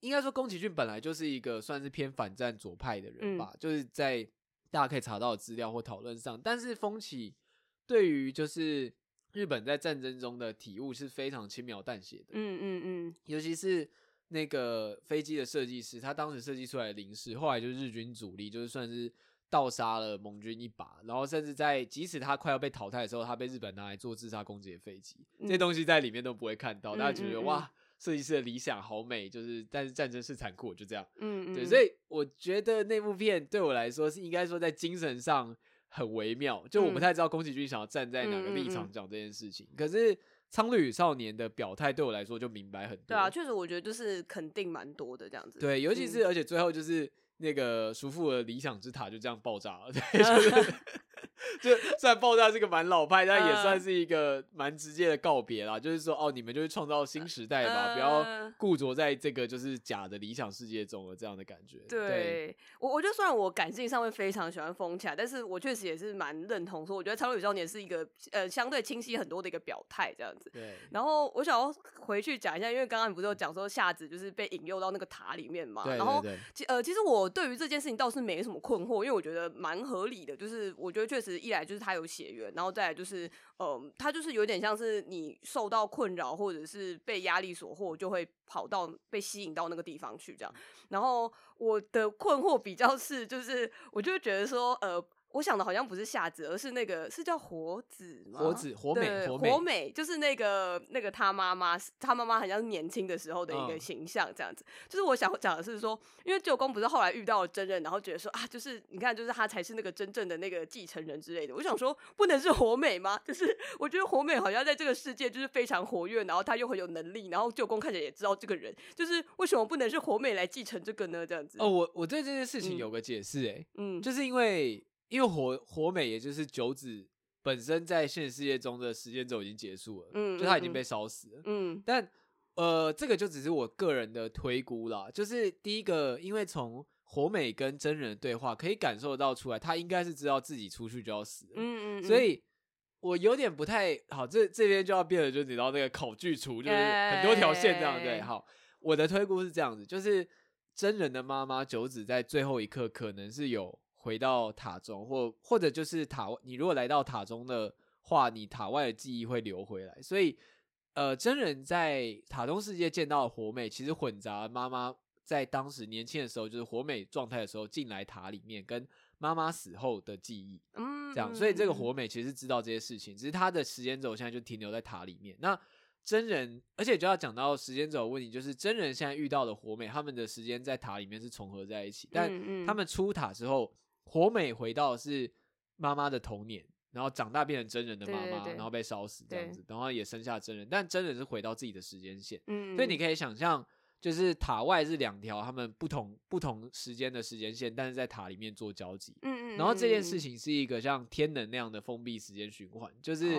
A: 嗯应该说，宫崎骏本来就是一个算是偏反战左派的人吧，嗯、就是在大家可以查到的资料或讨论上。但是风起对于就是日本在战争中的体悟是非常轻描淡写的。嗯嗯嗯，尤其是那个飞机的设计师，他当时设计出来的零式，后来就是日军主力，就是算是盗杀了盟军一把。然后甚至在即使他快要被淘汰的时候，他被日本拿来做自杀攻击的飞机，嗯、这些东西在里面都不会看到。大家觉得哇。设计师的理想好美，就是但是战争是残酷，就这样。嗯，嗯，对，所以我觉得那部片对我来说是应该说在精神上很微妙，就我不太知道宫崎骏想要站在哪个立场讲这件事情。嗯嗯嗯，可是《苍绿与少年》的表态对我来说就明白很多。对
B: 啊，确实我觉得就是肯定蛮多的这样子。
A: 对，尤其是、嗯、而且最后就是那个叔父的理想之塔就这样爆炸了，对，[LAUGHS] 就是。[LAUGHS] 就虽然爆炸是个蛮老派，但也算是一个蛮直接的告别啦。Uh, 就是说，哦，你们就是创造新时代吧，uh, 不要固着在这个就是假的理想世界中了这样的感觉。
B: 对，对我，我觉得虽然我感性上面非常喜欢风起来，但是我确实也是蛮认同说，我觉得《苍鹭与少年》是一个呃相对清晰很多的一个表态这样子。对。然后我想要回去讲一下，因为刚刚你不是有讲说夏子就是被引诱到那个塔里面嘛？对，对，对。然后，其呃，其实我对于这件事情倒是没什么困惑，因为我觉得蛮合理的，就是我觉得确实。一来就是他有血缘，然后再来就是，嗯、呃，他就是有点像是你受到困扰或者是被压力所惑，就会跑到被吸引到那个地方去这样。然后我的困惑比较是，就是我就觉得说，呃。我想的好像不是夏子，而是那个是叫火子吗？
A: 火子火美
B: 火美，火美就是那个那个他妈妈，他妈妈好像是年轻的时候的一个形象，这样子。嗯、就是我想讲的是说，因为舅公不是后来遇到了真人，然后觉得说啊，就是你看，就是他才是那个真正的那个继承人之类的。我想说，不能是火美吗？就是 [LAUGHS] 我觉得火美好像在这个世界就是非常活跃，然后他又很有能力，然后舅公看起来也知道这个人，就是为什么不能是火美来继承这个呢？这样子。
A: 哦，我我对这件事情有个解释、欸，哎，嗯，就是因为。因为火火美也就是九子本身在现实世界中的时间轴已经结束了，嗯，就他已经被烧死了，嗯，但呃，这个就只是我个人的推估啦。就是第一个，因为从火美跟真人的对话可以感受到出来，他应该是知道自己出去就要死了，嗯嗯，所以我有点不太好，这这边就要变得就你知道那个考据图，就是很多条线这样，对，好，我的推估是这样子，就是真人的妈妈九子在最后一刻可能是有。回到塔中，或或者就是塔，你如果来到塔中的话，你塔外的记忆会流回来。所以，呃，真人在塔中世界见到的火美，其实混杂妈妈在当时年轻的时候，就是火美状态的时候进来塔里面，跟妈妈死后的记忆，嗯，这样。所以这个火美其实知道这些事情，只是他的时间轴现在就停留在塔里面。那真人，而且就要讲到时间轴问题，就是真人现在遇到的火美，他们的时间在塔里面是重合在一起，但他们出塔之后。火美回到是妈妈的童年，然后长大变成真人的妈妈，然后被烧死这样子，然后也生下真人，但真人是回到自己的时间线，嗯，所以你可以想象，就是塔外是两条他们不同不同时间的时间线，但是在塔里面做交集，嗯嗯，然后这件事情是一个像天能那样的封闭时间循环，就是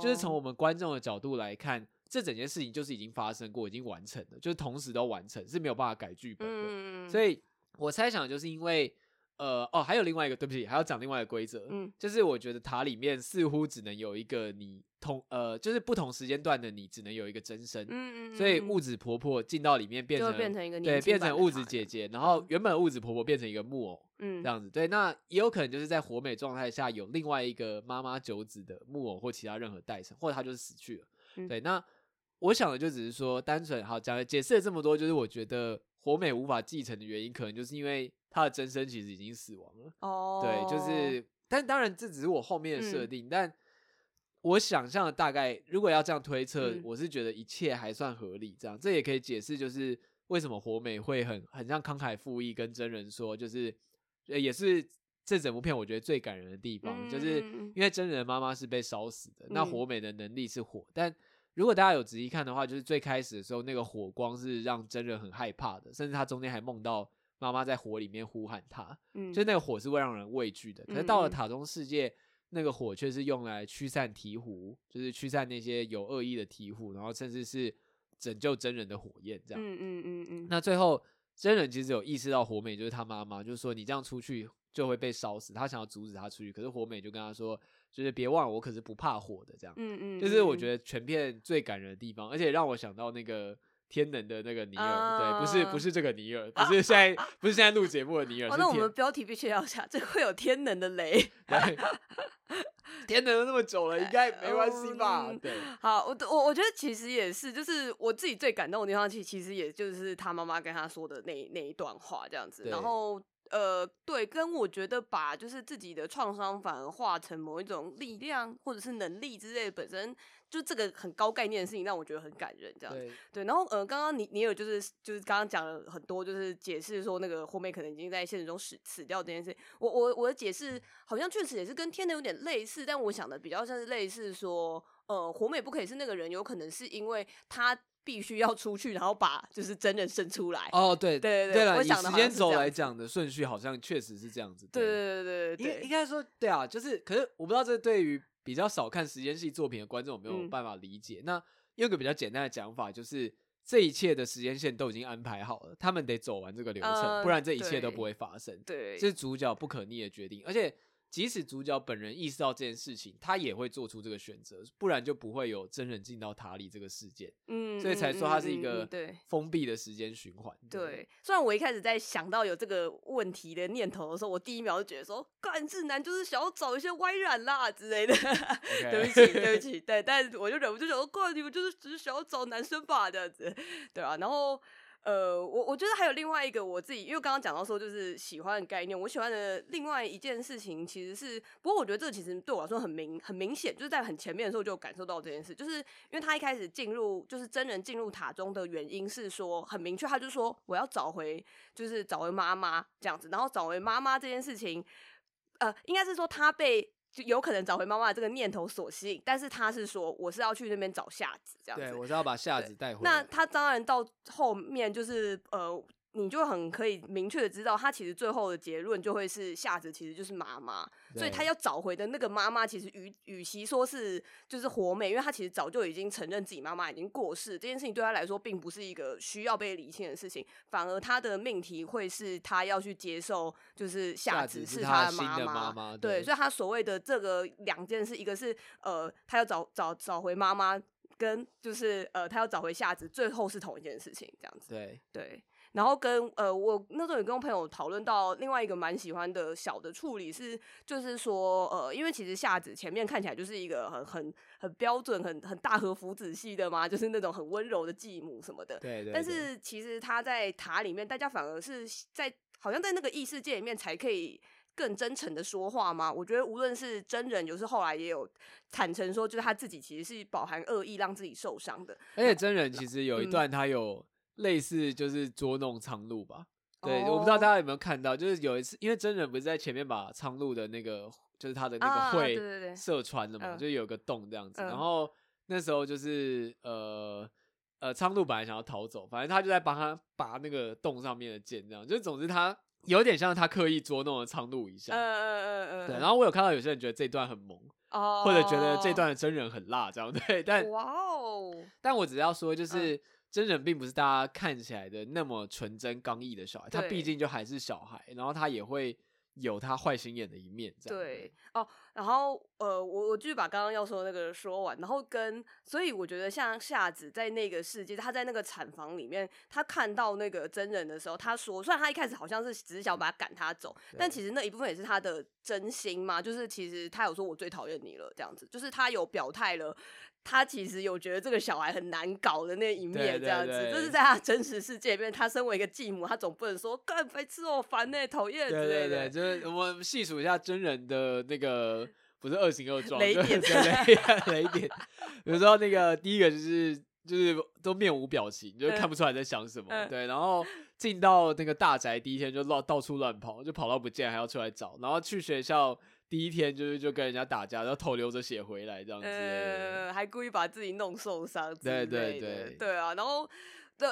A: 就是从我们观众的角度来看，这整件事情就是已经发生过，已经完成了，就是同时都完成，是没有办法改剧本的，所以我猜想就是因为。呃哦，还有另外一个，对不起，还要讲另外一个规则，嗯，就是我觉得塔里面似乎只能有一个你同呃，就是不同时间段的你只能有一个真身，嗯嗯，嗯，所以物子婆婆进到里面变成变成一个对，变成物子姐姐，然后原本物子婆婆变成一个木偶，嗯，这样子，对，那也有可能就是在活美状态下有另外一个妈妈九子的木偶或其他任何代称，或者她就是死去了，嗯、对，那我想的就只是说，单纯好讲了解释了这么多，就是我觉得火美无法继承的原因，可能就是因为他的真身其实已经死亡了。哦，对，就是，但当然这只是我后面的设定，嗯、但我想象的大概，如果要这样推测，嗯、我是觉得一切还算合理。这样，这也可以解释，就是为什么火美会很很像慷慨赴义跟真人说，就是也是这整部片我觉得最感人的地方，嗯、就是因为真人的妈妈是被烧死的，嗯、那火美的能力是火，但。如果大家有仔细看的话，就是最开始的时候，那个火光是让真人很害怕的，甚至他中间还梦到妈妈在火里面呼喊他，嗯，就那个火是会让人畏惧的。可是到了塔中世界，嗯、那个火却是用来驱散鹈鹕，就是驱散那些有恶意的鹈鹕，然后甚至是拯救真人的火焰，这样。嗯嗯嗯嗯。那最后真人其实有意识到火美就是他妈妈，就是说你这样出去就会被烧死，他想要阻止他出去，可是火美就跟他说。就是别忘了，我可是不怕火的，这样。嗯嗯，就是我觉得全片最感人的地方，而且让我想到那个天能的那个尼尔，对，不是不是这个尼尔，不是现在 [LAUGHS] 不是现在录节目的尼尔。
B: 那我们标题必须要下，这会有天能的雷。[LAUGHS]
A: 对，天能都那么久了，应该没关系吧？对。
B: 好，我我我觉得其实也是，就是我自己最感动的地方，其其实也就是他妈妈跟他说的那那一段话，这样子，然后。呃，对，跟我觉得把就是自己的创伤反而化成某一种力量或者是能力之类的，本身就这个很高概念的事情，让我觉得很感人。这样对，对，然后呃，刚刚你你有就是就是刚刚讲了很多，就是解释说那个火美可能已经在现实中死死掉这件事。我我我的解释好像确实也是跟天的有点类似，但我想的比较像是类似说，呃，火美不可以是那个人，有可能是因为他。必须要出去，然后把就是真人生出来。
A: 哦，对
B: 对对
A: 对了，以时间轴来讲的顺序，好像确实是这样子。
B: 对对对对对，
A: 应应该说对啊，就是可是我不知道这对于比较少看时间系作品的观众有没有办法理解。嗯、那有个比较简单的讲法，就是这一切的时间线都已经安排好了，他们得走完这个流程，呃、不然这一切都不会发生。对，这是主角不可逆的决定，而且。即使主角本人意识到这件事情，他也会做出这个选择，不然就不会有真人进到塔里这个事件。嗯，所以才说它是一个封闭的时间循环。
B: 对，虽然我一开始在想到有这个问题的念头的时候，我第一秒就觉得说，干智男就是想要找一些歪染啦之类的。Okay. [LAUGHS] 对不起，对不起，对，但我就忍不住想说，怪你们就是只是想要找男生吧，这样子，对啊，然后。呃，我我觉得还有另外一个我自己，因为刚刚讲到说就是喜欢的概念，我喜欢的另外一件事情其实是，不过我觉得这个其实对我来说很明很明显，就是在很前面的时候就感受到这件事，就是因为他一开始进入就是真人进入塔中的原因是说很明确，他就说我要找回就是找回妈妈这样子，然后找回妈妈这件事情，呃，应该是说他被。就有可能找回妈妈这个念头所吸引，但是他是说我是要去那边找夏子这样子，
A: 对，我是要把夏子带回来。
B: 那他当然到后面就是呃。你就很可以明确的知道，他其实最后的结论就会是夏子其实就是妈妈，所以他要找回的那个妈妈，其实与与其说是就是活美，因为他其实早就已经承认自己妈妈已经过世，这件事情对他来说并不是一个需要被理清的事情，反而他的命题会是他要去接受，就是夏子是他的妈妈，对，对，所以他所谓的这个两件事，一个是呃他要找找找回妈妈，跟就是呃他要找回夏子，最后是同一件事情，这样子，
A: 对。
B: 对。然后跟呃，我那时候也跟我朋友讨论到另外一个蛮喜欢的小的处理是，就是说呃，因为其实夏子前面看起来就是一个很很很标准、很很大和福子系的嘛，就是那种很温柔的继母什么的。
A: 对，对对。
B: 但是其实他在塔里面，大家反而是在好像在那个异世界里面才可以更真诚的说话吗？我觉得无论是真人，就是后来也有坦诚说，就是他自己其实是饱含恶意让自己受伤的。
A: 而且真人其实有一段他有。类似就是捉弄苍鹭吧，对，oh. 我不知道大家有没有看到，就是有一次，因为真人不是在前面把苍鹭的那个，就是他的那个喙射穿了嘛，就有个洞这样子，然后那时候就是呃呃苍鹭本来想要逃走，反正他就在帮他拔那个洞上面的剑，这样，就总之他有点像他刻意捉弄了苍鹭一下，嗯嗯嗯嗯，对，然后我有看到有些人觉得这段很萌，oh. 或者觉得这段的真人很辣，这样 [LAUGHS] 对，但哇哦，但我只要说就是。Uh. 真人并不是大家看起来的那么纯真刚毅的小孩，他毕竟就还是小孩，然后他也会有他坏心眼的一面，这样
B: 对哦。然后呃，我我继续把刚刚要说的那个说完，然后跟所以我觉得像夏子在那个世界，他在那个产房里面，他看到那个真人的时候，他说，虽然他一开始好像是只是想把他赶他走，但其实那一部分也是他的真心嘛，就是其实他有说我最讨厌你了这样子，就是他有表态了。他其实有觉得这个小孩很难搞的那一面，这样子，对对对，这是在他真实世界里面，他身为一个继母，他总不能说干白痴哦，烦呢，讨厌之类的。对对对，
A: 就是我们细数一下真人的那个，[LAUGHS] 不是恶行恶状，
B: 雷点，
A: 雷点。比如说那个第一个就是就是都面无表情，就是看不出来在想什么。嗯、对，然后进到那个大宅第一天就乱到处乱跑，就跑到不见还要出来找，然后去学校。第一天就是就跟人家打架，然后头流着血回来这样子，
B: 呃，还故意把自己弄受伤，
A: 对对对，
B: 对啊，然后对，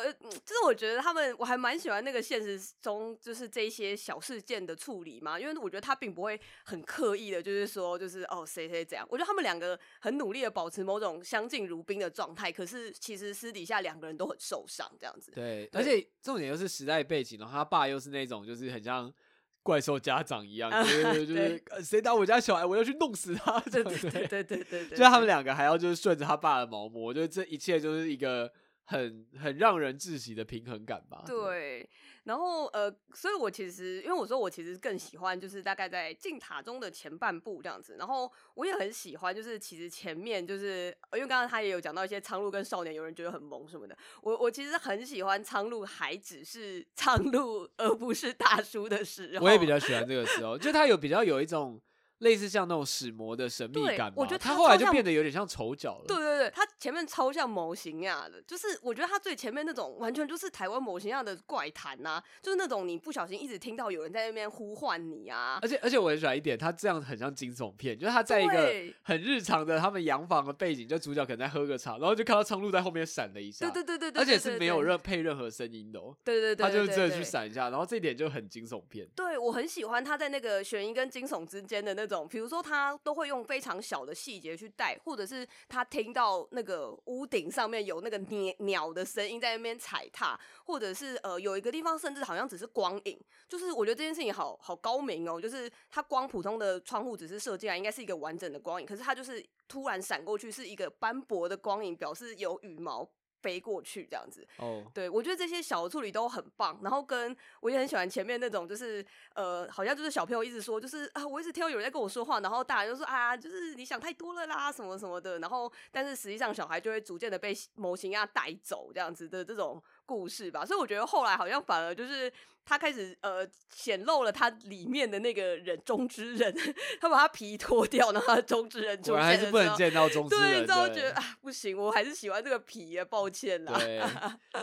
B: 就是我觉得他们我还蛮喜欢那个现实中就是这些小事件的处理嘛，因为我觉得他并不会很刻意的，就是说就是哦谁谁怎样，我觉得他们两个很努力的保持某种相敬如宾的状态，可是其实私底下两个人都很受伤这样子，
A: 对，对而且重点又是时代背景，然后他爸又是那种就是很像。怪兽家长一样，就是就是 [LAUGHS] 谁打我家小孩，我要去弄死他。对对对对对对，就他们两个还要就是顺着他爸的毛摸，我觉得这一切就是一个很很让人窒息的平衡感吧。
B: 对。然后呃，所以我其实因为我说我其实更喜欢就是大概在进塔中的前半部这样子，然后我也很喜欢就是其实前面就是因为刚刚他也有讲到一些苍鹭跟少年，有人觉得很萌什么的，我我其实很喜欢苍鹭还只是苍鹭而不是大叔的时候，
A: 我也比较喜欢这个时候，就他有比较有一种。类似像那种使魔的神秘感吧，
B: 我觉得
A: 他后来就变得有点像丑角了。
B: 对对对，他前面超像模型样的，就是我觉得他最前面那种完全就是台湾模型样的怪谈呐、啊，就是那种你不小心一直听到有人在那边呼唤你啊。
A: 而且而且我很喜欢一点，他这样很像惊悚片，就是他在一个很日常的他们洋房的背景，就主角可能在喝个茶，然后就看到苍鹭在后面闪了一下。
B: 对对对对，
A: 而且是没有任配任何声音的哦。
B: 对对对，
A: 他就真的去闪一下，然后这一点就很惊悚片。
B: 对，我很喜欢他在那个悬疑跟惊悚之间的那种，比如说他。都会用非常小的细节去带，或者是他听到那个屋顶上面有那个鸟鸟的声音在那边踩踏，或者是呃有一个地方甚至好像只是光影，就是我觉得这件事情好好高明哦，就是它光普通的窗户只是射进来应该是一个完整的光影，可是它就是突然闪过去是一个斑驳的光影，表示有羽毛。飞过去这样子，哦，oh. 对，我觉得这些小的处理都很棒。然后跟我也很喜欢前面那种，就是呃，好像就是小朋友一直说，就是啊，我一直听到有人在跟我说话，然后大人就说啊，就是你想太多了啦，什么什么的。然后但是实际上小孩就会逐渐的被模型啊带走这样子的这种故事吧。所以我觉得后来好像反而就是。他开始呃显露了他里面的那个人中之人，他把他皮脱掉，然后他中之人出现，
A: 还是不能见到中之人。
B: 对，你知道觉得啊不行，我还是喜欢这个皮啊，抱歉啦。
A: 对，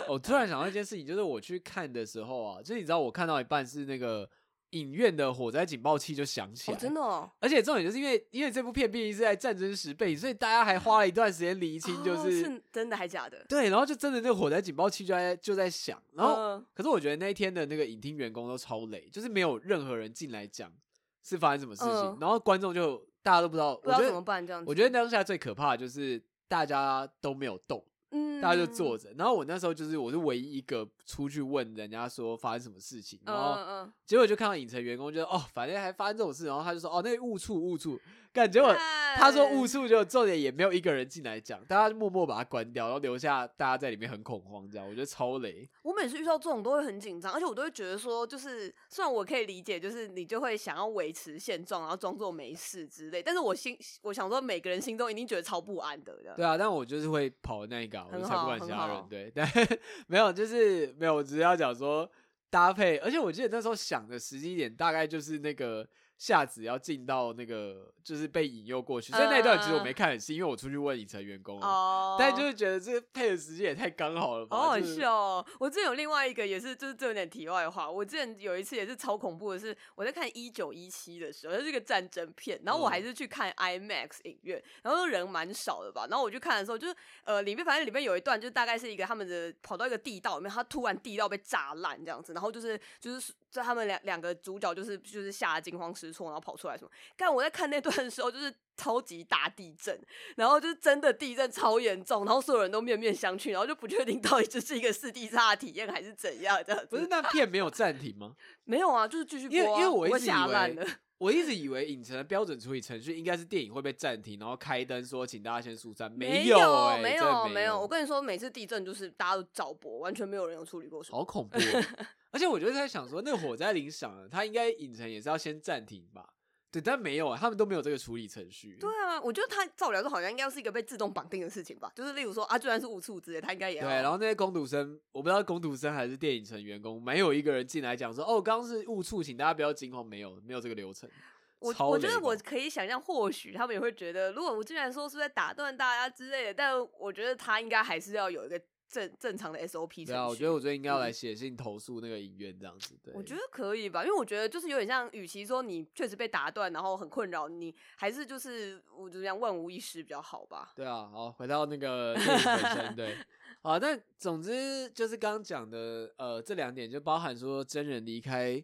A: 我突然想到一件事情，就是我去看的时候啊，就是你知道我看到一半是那个。影院的火灾警报器就响起来，
B: 哦，真的哦。
A: 而且重点就是因为，因为这部片毕竟是在战争时背景，所以大家还花了一段时间厘清，就是，
B: 哦，是真的还假的。
A: 对，然后就真的那个火灾警报器就在就在响，然后，呃，可是我觉得那一天的那个影厅员工都超累，就是没有任何人进来讲是发生什么事情，呃，然后观众就大家都不知道，
B: 不知道怎么办这样子。
A: 我觉得当下最可怕的就是大家都没有动。大家就坐着，然后我那时候就是我是唯一一个出去问人家说发生什么事情，然后结果就看到影城员工就说哦，反正还发生这种事，然后他就说哦，那误触误触。感觉我他说误触，就重点也没有一个人进来讲，大家就默默把它关掉，然后留下大家在里面很恐慌，这样我觉得超雷。
B: 我每次遇到这种都会很紧张，而且我都会觉得说，就是虽然我可以理解，就是你就会想要维持现状，然后装作没事之类，但是我心我想说，每个人心中一定觉得超不安的。对啊，
A: 但我就是会跑那一个，我才不管其他人。
B: 好
A: 对，[LAUGHS] 但没有，就是没有，我只是要讲说搭配，而且我记得那时候想的时机点大概就是那个。夏子要进到那个，就是被引诱过去，所以那一段其实我没看很细，因为我出去问影城员工了。但就是觉得这个配的时间也太刚好了吧，
B: 好好笑哦。我之前有另外一个也是，就是这有点题外话。我之前有一次也是超恐怖的是，我在看一九一七的时候，它是一个战争片，然后我还是去看 IMAX 影院，然后人蛮少的吧。然后我去看的时候，就是呃里面反正里面有一段，就大概是一个他们的跑到一个地道里面，他突然地道被炸烂这样子，然后就是就是在他们两两个主角就是就是吓得惊慌失。失措，然后跑出来什么？但我在看那段的时候，就是超级大地震，然后就是真的地震超严重，然后所有人都面面相觑，然后就不确定到底这是一个四 D 差的体验还是怎样这样。
A: 不是那片没有暂停吗？[LAUGHS]
B: 没有啊，就是继续播、啊。
A: 因为因为我一直以
B: 为，
A: 我一直以为影城的标准处理程序应该是电影会被暂停，然后开灯说请大家先疏散。没有、欸，
B: 没有，没有。我跟你说，每次地震就是大家都照播，完全没有人有处理过。
A: 好恐怖、喔！[LAUGHS] 而且我就在想说，那个火灾铃响了，他应该影城也是要先暂停吧？对，但没有啊，他们都没有这个处理程序。
B: 对啊，我觉得他照理来说好像应该是一个被自动绑定的事情吧。就是例如说啊，居然是误触之类，他应该也要。
A: 对，然后那些工读生，我不知道工读生还是电影城员工，没有一个人进来讲说哦，刚刚是误触，请大家不要惊慌。没有，没有这个流程。
B: 我我觉得我可以想象，或许他们也会觉得，如果我竟然说是在打断大家之类的，但我觉得他应该还是要有一个。正正常的 SOP
A: 对啊，我觉得我觉得应该要来写信投诉那个影院这样子。对，
B: 我觉得可以吧，因为我觉得就是有点像，与其说你确实被打断，然后很困扰，你还是就是我就这样万无一失比较好吧。
A: 对啊，好，回到那个电影本身，对，[LAUGHS] 啊，但总之就是刚刚讲的，呃，这两点就包含说真人离开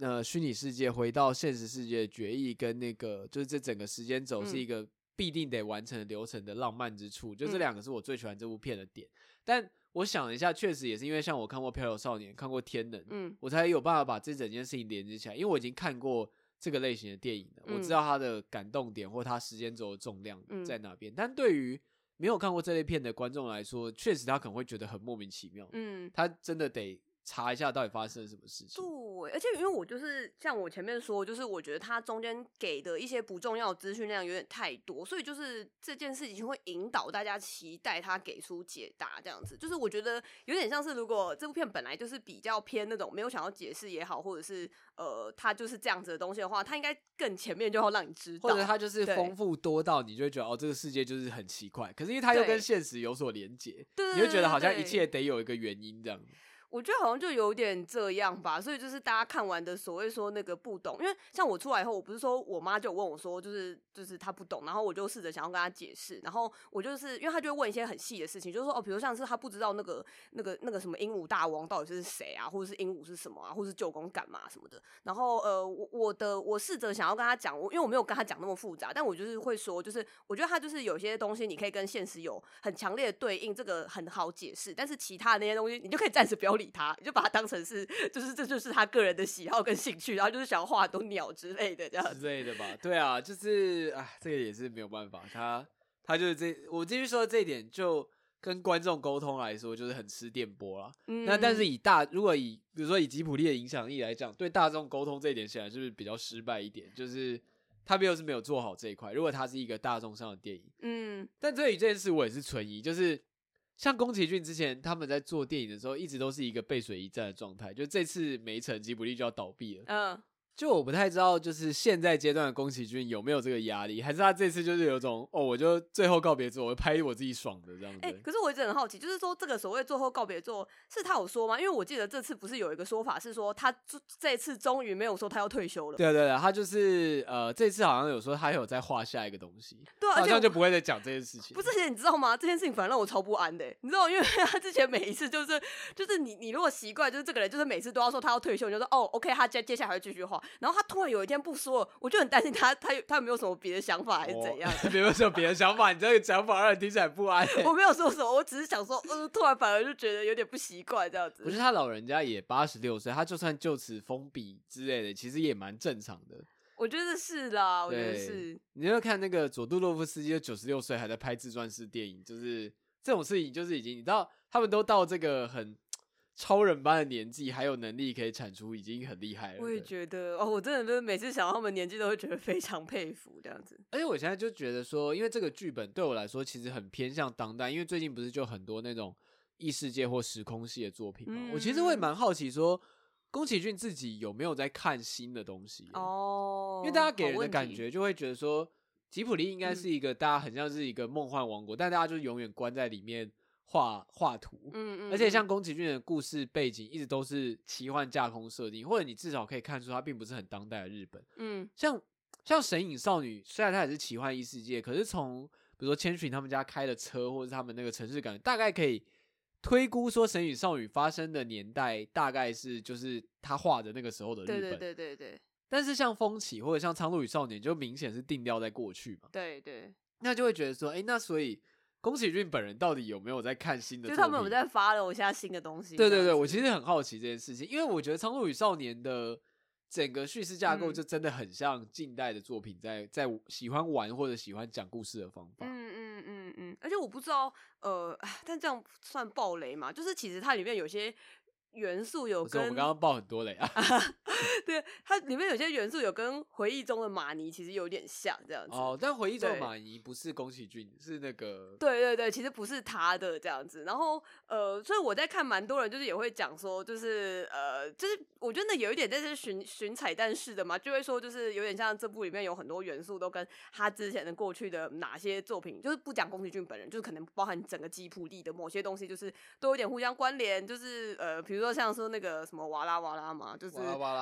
A: 呃虚拟世界回到现实世界的决议，跟那个就是这整个时间轴是一个必定得完成的流程的浪漫之处，嗯、就这两个是我最喜欢这部片的点。但我想了一下，确实也是因为像我看过《漂流少年》，看过《天能》，嗯，我才有办法把这整件事情连接起来。因为我已经看过这个类型的电影了，嗯、我知道它的感动点或它时间轴的重量在哪边。嗯、但对于没有看过这类片的观众来说，确实他可能会觉得很莫名其妙。嗯，他真的得。查一下到底发生了什么事情。
B: 对，而且因为我就是像我前面说，就是我觉得他中间给的一些不重要的资讯量有点太多，所以就是这件事情会引导大家期待他给出解答，这样子。就是我觉得有点像是，如果这部片本来就是比较偏那种没有想要解释也好，或者是呃，他就是这样子的东西的话，他应该更前面就要让你知道，
A: 或者他就是丰富多到你就会觉得哦，这个世界就是很奇怪。可是因为他又跟现实有所连结，对你会觉得好像一切得有一个原因这样。
B: 我觉得好像就有点这样吧，所以就是大家看完的所谓说那个不懂，因为像我出来以后，我不是说我妈就问我说，就是就是她不懂，然后我就试着想要跟她解释，然后我就是因为她就会问一些很细的事情，就是说哦，比如像是她不知道那个那个那个什么鹦鹉大王到底是谁啊，或者是鹦鹉是什么啊，或者是舅公干嘛什么的，然后呃，我我的我试着想要跟她讲，我因为我没有跟她讲那么复杂，但我就是会说，就是我觉得她就是有些东西你可以跟现实有很强烈的对应，这个很好解释，但是其他的那些东西你就可以暂时不要理他，你就把他。当成是，就是这就是他个人的喜好跟兴趣，然后就是想要画很多鸟之类的这样
A: 之类的吧。对啊，就是哎，这个也是没有办法，他他就是这，我继续说这一点，就跟观众沟通来说，就是很吃电波啦。嗯、那但是以大，如果以比如说以吉普力的影响力来讲，对大众沟通这一点，显然是不是比较失败一点？就是他没有是没有做好这一块。如果他是一个大众上的电影，嗯，但对于这件事，我也是存疑，就是。像宫崎骏之前他们在做电影的时候，一直都是一个背水一战的状态，就这次没成，吉卜力就要倒闭了。嗯。就我不太知道，就是现在阶段的宫崎骏有没有这个压力，还是他这次就是有种哦，我就最后告别作，我拍我自己爽的这样子。哎、
B: 欸，可是我一直很好奇，就是说这个所谓最后告别作是他有说吗？因为我记得这次不是有一个说法是说他这这次终于没有说他要退休了。
A: 对对对，他就是呃这次好像有说他有在画下一个东西，对，好像就不会再讲这件事情。
B: 不是，而且你知道吗？这件事情反而让我超不安的，你知道，因为他之前每一次就是就是你你如果习惯就是这个人就是每次都要说他要退休，你就说哦 OK，他接接下来会继续画，然后他突然有一。天不说，我就很担心他，他有他有没有什么别的想法还是怎样？[LAUGHS]
A: 没有什么别的想法，你这个想法让人听起来不安。
B: 我没有说什么，我只是想说，呃，突然反而就觉得有点不习惯这样子。
A: 不是他老人家也八十六岁，他就算就此封笔之类的，其实也蛮正常的。
B: 我觉得是啦，我觉得是。
A: 你要看那个佐杜洛夫斯基，就九十六岁还在拍自传式电影，就是这种事情，就是已经你知道，他们都到这个很。超人般的年纪还有能力可以产出，已经很厉害了。
B: 我也觉得哦，我真的就是每次想到他们年纪都会觉得非常佩服这样子。
A: 而且我现在就觉得说，因为这个剧本对我来说其实很偏向当代，因为最近不是就很多那种异世界或时空系的作品嘛。嗯、我其实会蛮好奇说，宫崎骏自己有没有在看新的东西哦？因为大家给人的感觉就会觉得说，吉卜力应该是一个大家很像是一个梦幻王国，嗯、但大家就永远关在里面。画画图，嗯。嗯，而且像宫崎骏的故事背景一直都是奇幻架空设定，或者你至少可以看出它并不是很当代的日本，嗯，像像神隐少女，虽然它也是奇幻异世界，可是从比如说千寻他们家开的车，或者是他们那个城市感，大概可以推估说神隐少女发生的年代大概是就是他画的那个时候的日本，对对对对对。但是像风起或者像苍鹭与少年，就明显是定调在过去嘛。
B: 对对，
A: 那就会觉得说，哎、欸，那所以宫崎骏本人到底有没有在看新的？
B: 就他们有在 follow 一下新的东西。
A: 对对对，我其实很好奇这件事情，因为我觉得苍鹭与少年的整个叙事架构就真的很像近代的作品在，在在喜欢玩或者喜欢讲故事的方法。
B: 嗯嗯嗯嗯，而且我不知道，呃，但这样算暴雷吗？就是其实它里面有些。元素有跟
A: 我们刚刚爆很多雷啊 [LAUGHS] [LAUGHS]
B: 对，它里面有些元素有跟回忆中的马尼其实有点像这样子
A: 哦，但回忆中的马尼不是宫崎骏，是那个
B: 对对对，其实不是他的这样子。然后呃，所以我在看蛮多人就是也会讲说，就是呃，就是我觉得有一点在是寻寻彩蛋式的嘛，就会说就是有点像这部里面有很多元素都跟他之前的过去的哪些作品，就是不讲宫崎骏本人，就是可能包含整个吉普力的某些东西，就是都有点互相关联，就是呃，比如说。说像说那个什么哇啦哇啦嘛，就是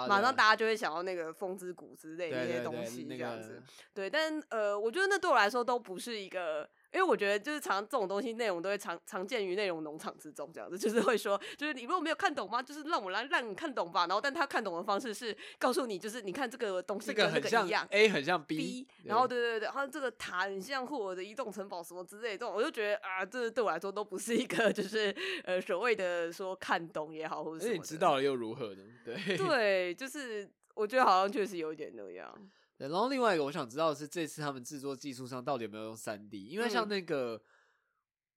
B: 马上大家就会想到那个风之谷之类的那些东西这样子。对，但呃，我觉得那对我来说都不是一个。因为我觉得就是常这种东西内容都会常常见于内容农场之中，这样子 [LAUGHS] 就是会说，就是你如果没有看懂吗？就是让我来让你看懂吧。然后，但他看懂的方式是告诉你，就是你看这个东西跟那个一样，
A: 这个、A 很像 B，,
B: 然后对对对，然后这个塔很像霍尔的移动城堡什么之类的这种，我就觉得啊，这对我来说都不是一个 [LAUGHS] 就是呃所谓的说看懂也好，或者是
A: 你知道了又如何呢？对
B: 对，就是我觉得好像确实有一点那样。
A: 对，然后另外一个我想知道的是，这次他们制作技术上到底有没有用三 D？因为像那个，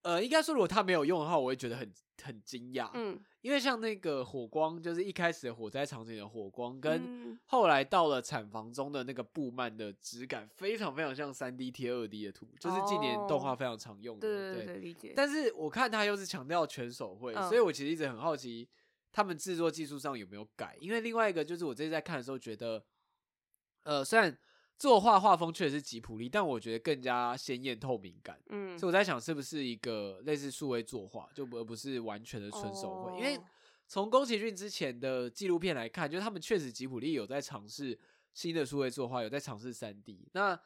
A: 嗯、呃，应该说如果他没有用的话，我会觉得很很惊讶。嗯，因为像那个火光，就是一开始的火灾场景的火光，跟后来到了产房中的那个布幔的质感，非常非常像三 D 贴二 D 的图，就是近年动画非常常用的。
B: 哦、对对对，理解。
A: 但是我看他又是强调全手绘，哦、所以我其实一直很好奇，他们制作技术上有没有改？因为另外一个就是我这次在看的时候觉得。呃，虽然作画画风确实是吉普力，但我觉得更加鲜艳透明感。嗯，所以我在想，是不是一个类似数位作画，就而不是完全的纯手绘？哦、因为从宫崎骏之前的纪录片来看，就是他们确实吉普力有在尝试新的数位作画，有在尝试三 D。那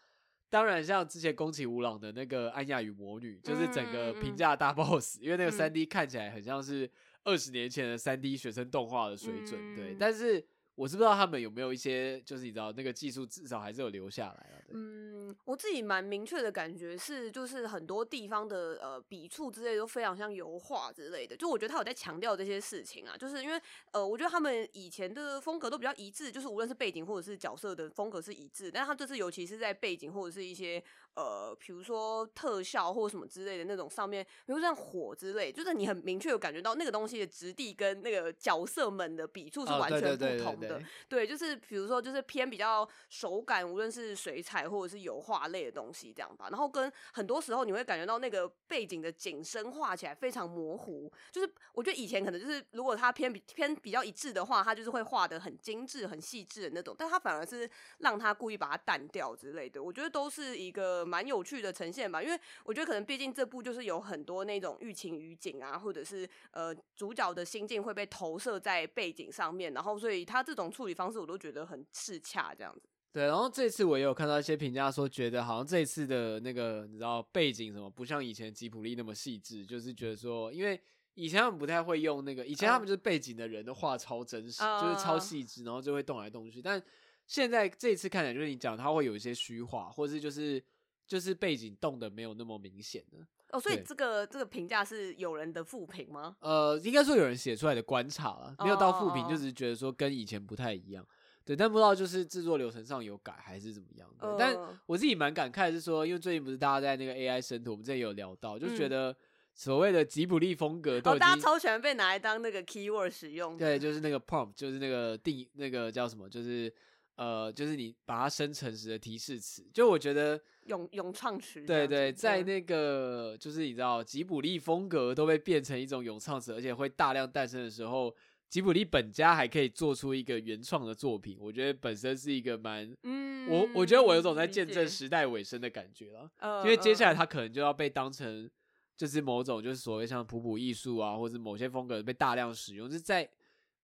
A: 当然，像之前宫崎吾朗的那个《安雅与魔女》，就是整个评价大 boss，、嗯、因为那个三 D 看起来很像是二十年前的三 D 学生动画的水准。嗯、对，但是。我是不知道他们有没有一些，就是你知道那个技术至少还是有留下来了。
B: 嗯，我自己蛮明确的感觉是，就是很多地方的呃笔触之类都非常像油画之类的。就我觉得他有在强调这些事情啊，就是因为呃，我觉得他们以前的风格都比较一致，就是无论是背景或者是角色的风格是一致，但是他这次尤其是在背景或者是一些呃，比如说特效或者什么之类的那种上面，比如说像火之类，就是你很明确有感觉到那个东西的质地跟那个角色们的笔触是完全不同的。哦对，就是比如说，就是偏比较手感，无论是水彩或者是油画类的东西，这样吧。然后跟很多时候你会感觉到那个背景的景深画起来非常模糊。就是我觉得以前可能就是如果它偏比偏比较一致的话，它就是会画的很精致、很细致的那种。但它反而是让它故意把它淡掉之类的。我觉得都是一个蛮有趣的呈现吧。因为我觉得可能毕竟这部就是有很多那种寓情于景啊，或者是呃主角的心境会被投射在背景上面，然后所以他这种处理方式我都觉得很适恰，这样子。
A: 对，然后这次我也有看到一些评价说，觉得好像这次的那个你知道背景什么，不像以前吉普力那么细致，就是觉得说，因为以前他们不太会用那个，以前他们就是背景的人都画超真实，嗯、就是超细致，然后就会动来动去。但现在这一次看起来，就是你讲他会有一些虚化，或是就是就是背景动的没有那么明显的。
B: 哦，所以这个这个评价是有人的负评吗？
A: 呃，应该说有人写出来的观察了，没有到负评，就只是觉得说跟以前不太一样。对，但不知道就是制作流程上有改还是怎么样。对，但我自己蛮感慨的是说，因为最近不是大家在那个 AI 生图，我们之前有聊到，就觉得所谓的吉卜力风格都已经，
B: 大家超喜欢被拿来当那个 keyword 使用。
A: 对，就是那个 prompt，就是那个定那个叫什么，就是。呃，就是你把它生成时的提示词，就我觉得
B: 咏咏唱词，
A: 对对，在那个就是你知道吉卜力风格都被变成一种咏唱词，而且会大量诞生的时候，吉卜力本家还可以做出一个原创的作品，我觉得本身是一个蛮，嗯，我我觉得我有种在见证时代尾声的感觉了，因为接下来他可能就要被当成就是某种就是所谓像普普艺术啊，或者某些风格被大量使用，就是在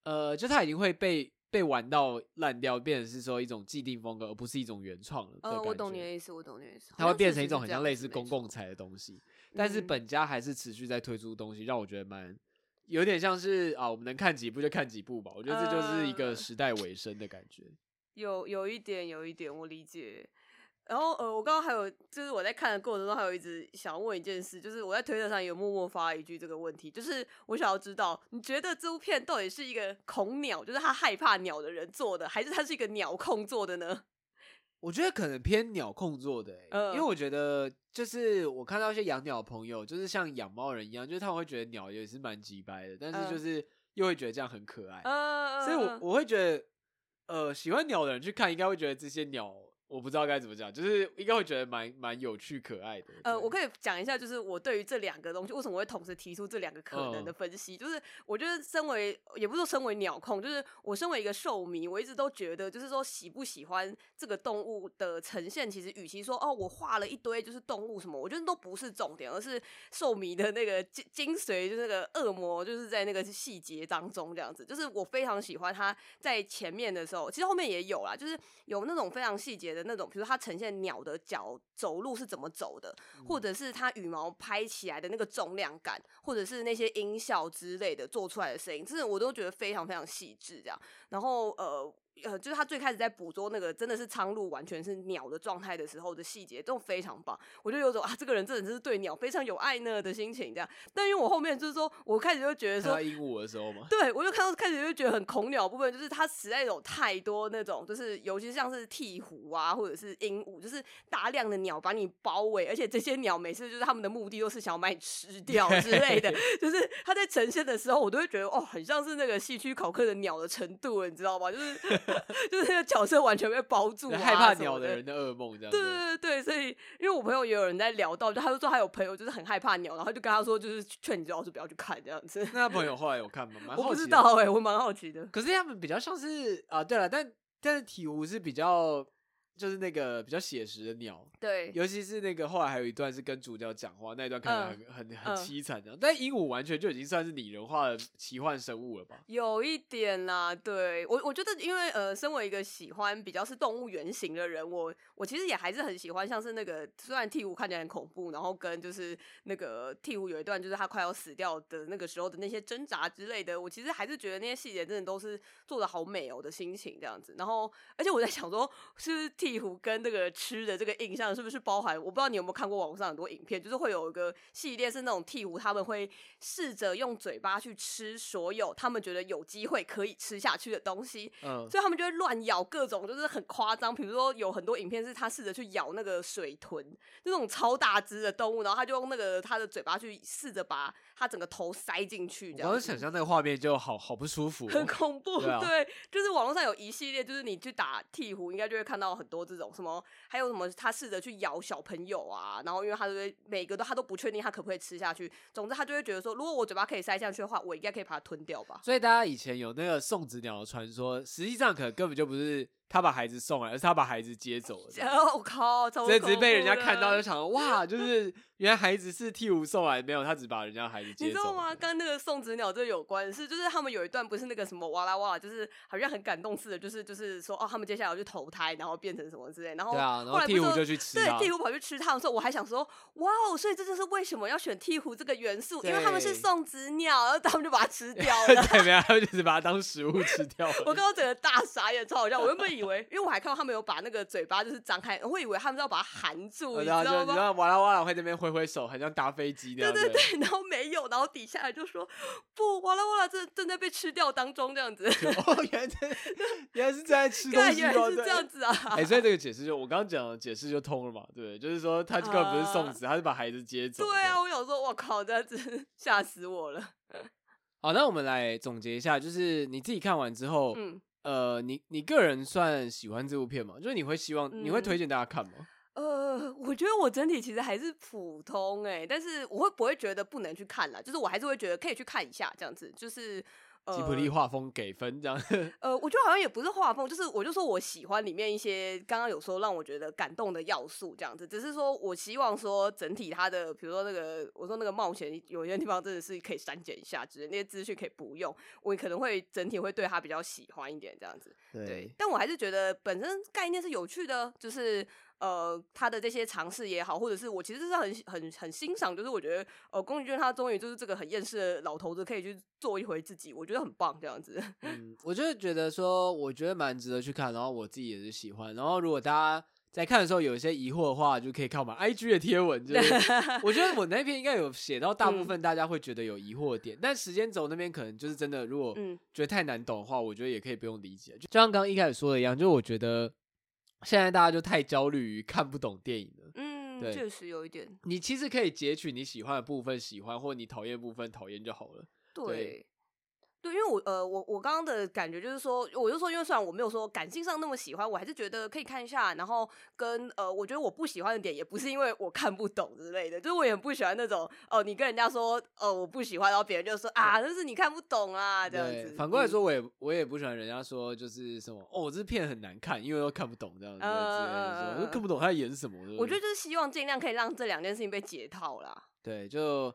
A: 呃，就他已经会被。被玩到烂掉，变成是说一种既定风格，而不是一种原创的。呃，
B: 我懂你的意思，我懂你的意思。
A: 它会变成一种很像类似公共财的东西，但是本家还是持续在推出东西，让我觉得蛮有点像是啊，我们能看几部就看几部吧。我觉得这就是一个时代尾声的感觉。
B: 有有一点，有一点，我理解。然后呃，我刚刚还有，就是我在看的过程中，还有一直想问一件事，就是我在推特上有默默发一句这个问题，就是我想要知道，你觉得这部片到底是一个恐鸟，就是他害怕鸟的人做的，还是他是一个鸟控做的呢？[LAUGHS]
A: 我觉得可能偏鸟控做的，欸，呃，因为我觉得就是我看到一些养鸟朋友，就是像养猫人一样，就是他们会觉得鸟也是蛮鸡掰的，但是就是又会觉得这样很可爱，呃，所以我我会觉得，呃，喜欢鸟的人去看，应该会觉得这些鸟。我不知道该怎么讲，就是应该会觉得蛮蛮有趣可爱的。
B: 呃，我可以讲一下，就是我对于这两个东西为什么会同时提出这两个可能的分析。嗯、就是我觉得身为，也不是说身为鸟控，就是我身为一个兽迷，我一直都觉得，就是说喜不喜欢这个动物的呈现，其实与其说哦，我画了一堆就是动物什么，我觉得都不是重点，而是兽迷的那个精精髓，就是那个恶魔，就是在那个细节当中这样子。就是我非常喜欢他在前面的时候，其实后面也有啦，就是有那种非常细节的。那种，比如它呈现鸟的脚走路是怎么走的，或者是它羽毛拍起来的那个重量感，或者是那些音效之类的做出来的声音，真的我都觉得非常非常细致。这样，然后呃。呃，就是他最开始在捕捉那个真的是苍鹭完全是鸟的状态的时候的细节都非常棒，我就有种啊，这个人真的是对鸟非常有爱呢的心情这样。但因为我后面就是说，我开始就觉得说，
A: 鹦鹉的时候嘛，
B: 对，我就看到开始就觉得很恐鸟部分，就是它实在有太多那种，就是尤其像是鹈鹕啊，或者是鹦鹉，就是大量的鸟把你包围，而且这些鸟每次就是他们的目的都是想要把你吃掉 [LAUGHS] 之类的，就是它在呈现的时候，我都会觉得哦，很像是那个戏区考克的鸟的程度，你知道吗？就是。就是那个角色完全被包住，
A: 害怕鸟的人的噩梦这样。
B: 对对对对，所以因为我朋友也有人在聊到，就他就说他有朋友就是很害怕鸟，然后就跟他说，就是劝你最好是不要去看这样子。
A: 那他朋友后来有看吗？
B: 我不知道哎、欸，我蛮好奇的。
A: 可是他们比较像是啊，对了，但但是体无是比较。就是那个比较写实的鸟，
B: 对，
A: 尤其是那个后来还有一段是跟主角讲话，那一段看起来很、嗯、很很凄惨的。嗯、但鹦鹉完全就已经算是拟人化的奇幻生物了吧？
B: 有一点啦，对我我觉得，因为呃，身为一个喜欢比较是动物原型的人，我我其实也还是很喜欢，像是那个虽然鵜鹕看起来很恐怖，然后跟就是那个鵜鹕有一段就是他快要死掉的那个时候的那些挣扎之类的，我其实还是觉得那些细节真的都是做的好美哦的心情这样子。然后而且我在想说，是不是鵜鹕跟这个吃的这个印象是不是包含？我不知道你有没有看过网上很多影片，就是会有一个系列是那种鵜鹕，他们会试着用嘴巴去吃所有他们觉得有机会可以吃下去的东西，嗯，所以他们就会乱咬各种，就是很夸张。比如说有很多影片是他试着去咬那个水豚，那种超大只的动物，然后他就用那个他的嘴巴去试着把他整个头塞进去。这样，
A: 我想象那个画面就好好不舒服，[LAUGHS]
B: 很恐怖。对啊，对，就是网络上有一系列，就是你去打鹈鹕，应该就会看到很多这种。什么？还有什么？他试着去咬小朋友啊，然后因为他就会每个都他都不确定他可不可以吃下去。总之他就会觉得说，如果我嘴巴可以塞下去的话，我应该可以把它吞掉吧。
A: 所以大家以前有那个送子鸟的传说，实际上可能根本就不是。他把孩子送来，而是他把孩子接走了。
B: 我靠！所
A: 以只是被人家看到就想说，[LAUGHS] 哇，就是原来孩子是鵜鹕送来，没有，他只把人家孩子接走。
B: 你知道吗？跟那个送子鸟这有关是，就是他们有一段不是那个什么哇啦哇啦，就是好像很感动似的，就是就是说哦，他们接下来要去投胎，然后变成什么之类。然后对啊，然后鵜鹕就去吃。对，鵜鹕跑去吃它的时候，我还想说，哇哦，所以这就是为什么要选鵜鹕这个元素，因为他们是送子鸟，然后他们就把它吃 [LAUGHS] 掉了。
A: 对，没有，他们就是把它当食物吃掉 [LAUGHS] 了。
B: 我刚刚整个大傻眼，超好笑。我原本以为，因为我还看到。他们有把那个嘴巴就是张开，我会以为他们是要把它含住，你知道吗？
A: 你知道哇啦哇啦会这边挥挥手，很像搭飞机那样。
B: 对对对，然后没有，然后底下人就说不，哇啦哇啦正正在被吃掉当中这样子。[LAUGHS]
A: 哦，原来 [LAUGHS] 原来是在吃东西，
B: 原来是这样子啊！
A: 哎，所以这个解释就我刚刚讲的解释就通了嘛？对，就是说他根本不是送子，他是把孩子接走。
B: 对啊，我想说，我靠，这样子吓死我了。
A: 好，那我们来总结一下，就是你自己看完之后，嗯。呃，你你个人算喜欢这部片吗？就是你会希望，嗯、你会推荐大家看吗？
B: 呃，我觉得我整体其实还是普通哎、欸，但是我会不会觉得不能去看啦？就是我还是会觉得可以去看一下这样子，就是。
A: 吉普力画风给分这样，[LAUGHS]
B: 呃，我觉得好像也不是画风，就是我就说我喜欢里面一些刚刚有说让我觉得感动的要素这样子，只是说我希望说整体它的，比如说那个我说那个冒险有些地方真的是可以删减一下，就是那些资讯可以不用，我可能会整体会对它比较喜欢一点这样子。对，对，但我还是觉得本身概念是有趣的，就是呃他的这些尝试也好，或者是我其实是很很很欣赏，就是我觉得呃宫崎骏他终于就是这个很厌世的老头子可以去做一回自己，我觉得很棒这样子。[LAUGHS]
A: 嗯，我就是觉得说，我觉得蛮值得去看，然后我自己也是喜欢，然后如果大家。在看的时候有一些疑惑的话，就可以看我们 IG 的贴文。就是 [LAUGHS] 我觉得我那篇应该有写到大部分大家会觉得有疑惑的点，嗯、但时间轴那边可能就是真的，如果觉得太难懂的话，我觉得也可以不用理解。就像刚刚一开始说的一样，就我觉得现在大家就太焦虑于看不懂电影了。
B: 嗯，对，确实有一点。
A: 你其实可以截取你喜欢的部分喜欢，或你讨厌部分讨厌就好了。
B: 对。因为我呃，我我刚刚的感觉就是说，我就说，因为虽然我没有说感性上那么喜欢，我还是觉得可以看一下。然后跟呃，我觉得我不喜欢的点，也不是因为我看不懂之类的，就是我也很不喜欢那种哦、呃，你跟人家说哦、呃，我不喜欢，然后别人就说啊，那是你看不懂啊这样子。
A: 反过来说，我也我也不喜欢人家说就是什么哦，这片很难看，因为都看不懂这样子之类的，我都看不懂他在演什么。
B: 我觉得就是希望尽量可以让这两件事情被解套啦。
A: 对，就。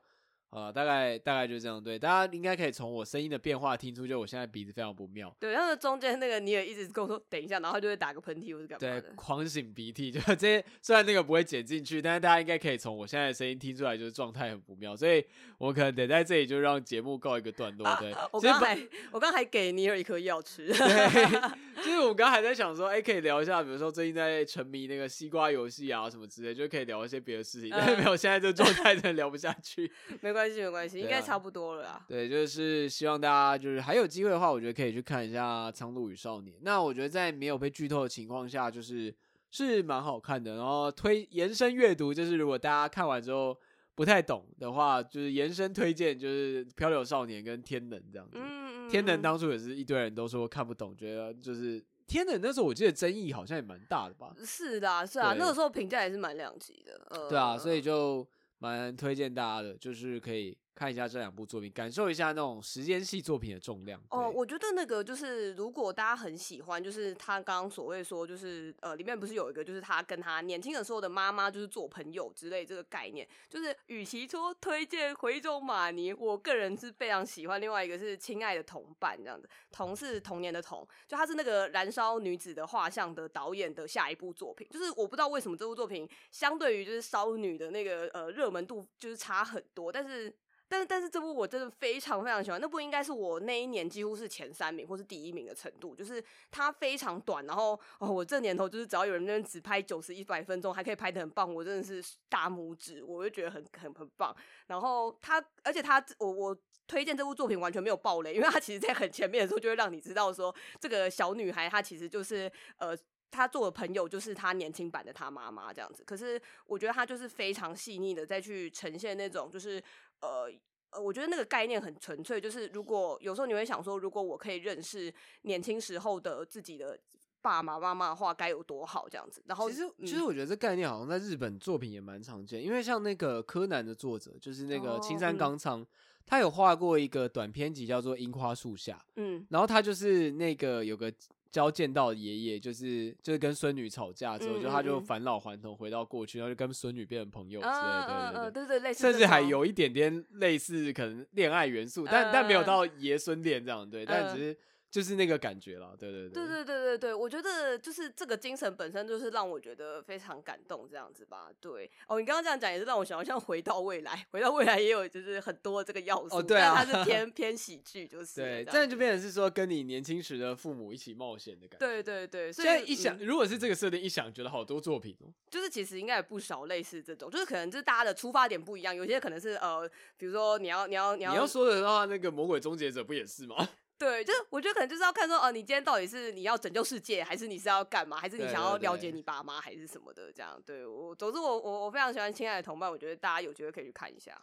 A: 呃，大概大概就这样，对，大家应该可以从我声音的变化听出，就我现在鼻子非常不妙。
B: 对，然后中间那个你也一直跟我说等一下，然后他就会打个喷嚏或者干嘛
A: 对，狂擤鼻涕，就这些。虽然那个不会剪进去，但是大家应该可以从我现在的声音听出来，就是状态很不妙。所以我可能得在这里就让节目告一个段落。对，
B: 啊、我刚还我刚还给尼尔一颗药吃。对，
A: 就是我刚还在想说，哎、欸，可以聊一下，比如说最近在沉迷那个西瓜游戏啊什么之类，就可以聊一些别的事情。嗯、但是没有，现在这状态真的聊不下去。[LAUGHS]
B: 没关系，没关系，应该。差不多了啊，
A: 对，就是希望大家就是还有机会的话，我觉得可以去看一下《苍鹭与少年》。那我觉得在没有被剧透的情况下，就是是蛮好看的。然后推延伸阅读，就是如果大家看完之后不太懂的话，就是延伸推荐就是《漂流少年》跟《天能》这样子。嗯，天能当初也是一堆人都说看不懂，觉得就是《天能》那时候我记得争议好像也蛮大的吧？
B: 是的，是啊，那个时候评价也是蛮两极的。呃，
A: 对啊，所以就蛮推荐大家的，就是可以。看一下这两部作品，感受一下那种时间系作品的重量。
B: 哦，我觉得那个就是，如果大家很喜欢，就是他刚刚所谓说，就是呃，里面不是有一个，就是他跟他年轻的时候的妈妈就是做朋友之类这个概念。就是与其说推荐回种玛尼，我个人是非常喜欢。另外一个是亲爱的同伴这样子，同是童年的童，就他是那个燃烧女子的画像的导演的下一部作品。就是我不知道为什么这部作品相对于就是烧女的那个呃热门度就是差很多，但是。但是但是这部我真的非常非常喜欢，那部应该是我那一年几乎是前三名或是第一名的程度，就是它非常短，然后哦我这年头就是只要有人那边只拍九十一百分钟还可以拍得很棒，我真的是大拇指，我就觉得很很很棒。然后他而且他我我推荐这部作品完全没有爆雷，因为他其实在很前面的时候就会让你知道说这个小女孩她其实就是呃她做的朋友就是她年轻版的她妈妈这样子。可是我觉得她就是非常细腻的再去呈现那种就是。呃呃，我觉得那个概念很纯粹，就是如果有时候你会想说，如果我可以认识年轻时候的自己的爸爸妈妈的话，该有多好这样子。然后
A: 其实其实我觉得这概念好像在日本作品也蛮常见，因为像那个柯南的作者就是那个青山刚昌，哦嗯、他有画过一个短篇集叫做《樱花树下》，嗯，然后他就是那个有个。交见到爷爷就是就是跟孙女吵架之后，嗯、就他就返老还童回到过去，然后就跟孙女变成朋友之类的，对对对，
B: 对。对对，
A: 甚至还有一点点类似可能恋爱元素，但但没有到爷孙恋这样，对，但只是。就是那个感觉了，对对对，
B: 对对对对对，我觉得就是这个精神本身就是让我觉得非常感动，这样子吧。对哦，你刚刚这样讲也是让我想到像回到未来，回到未来也有就是很多这个要素，
A: 哦对啊，
B: 但它是 [LAUGHS] 偏偏喜剧，就是
A: 对，这样就变成是说跟你年轻时的父母一起冒险的感觉。
B: 对对对，所以
A: 一想，嗯、如果是这个设定一想，觉得好多作品哦，
B: 就是其实应该也不少类似这种，就是可能就是大家的出发点不一样，有些可能是呃，比如说你要你要你要
A: 你要说的话，那个魔鬼终结者不也是吗？
B: 对，就是我觉得可能就是要看说，哦、呃，你今天到底是你要拯救世界，还是你是要干嘛，还是你想要了解你爸妈，还是什么的？这样，对我，总之我我我非常喜欢《亲爱的同伴》，我觉得大家有机会可以去看一下。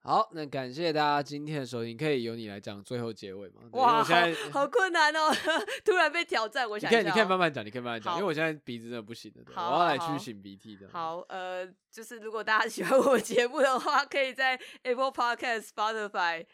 A: 好，那感谢大家今天的收听，可以由你来讲最后结尾吗？
B: 哇，现在好，好困难哦，[LAUGHS] 突然被挑战，我想
A: 你可以，你可以慢慢讲，你可以慢慢讲，因为我现在鼻子真的不行了，我要来去擤鼻涕的。
B: 好，呃，就是如果大家喜欢我节目的话，可以在 Apple Podcast、Spotify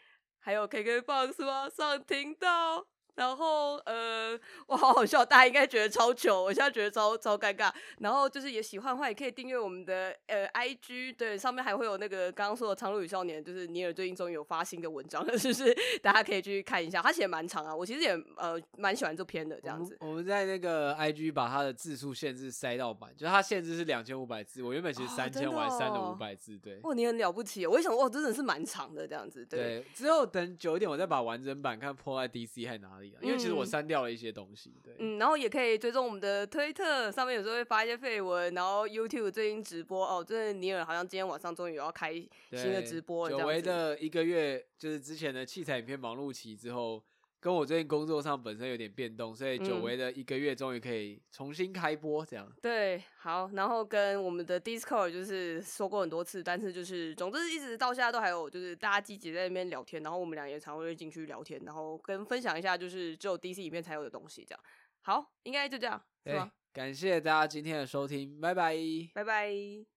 B: 还有 KKBOX 网上听到。然后呃，我好好笑，大家应该觉得超糗，我现在觉得超超尴尬。然后就是也喜欢的话，也可以订阅我们的呃 IG，对，上面还会有那个刚刚说的《苍鹭与少年》，就是尼尔最近终于有发新的文章了，[LAUGHS] 是不是？大家可以去看一下，他写蛮长啊，我其实也呃蛮喜欢这篇的这样子。
A: 我们，在那个 IG 把他的字数限制塞到满，就是他限制是两千五百字，我原本其实三千，我还删了五百字，对。
B: 哇，你很了不起，我一想哇，真的是蛮长的这样子。对，
A: 对之后等久一点，我再把完整版看破在 DC 还哪里啊？因为其实我删。掉了一些东西，对，
B: 嗯，然后也可以追踪我们的推特，上面有时候会发一些绯闻，然后 YouTube 最近直播哦，这尼尔好像今天晚上终于要开新的直播，
A: 久违的一个月，就是之前的器材影片忙碌期之后。跟我最近工作上本身有点变动，所以久违的一个月终于可以重新开播，这样、嗯。
B: 对，好，然后跟我们的 Discord 就是说过很多次，但是就是总之一直到现在都还有，就是大家积极在那边聊天，然后我们俩也常会进去聊天，然后跟分享一下就是只有 DC 里面才有的东西，这样。好，应该就这样，是吗？
A: 感谢大家今天的收听，拜拜，
B: 拜拜。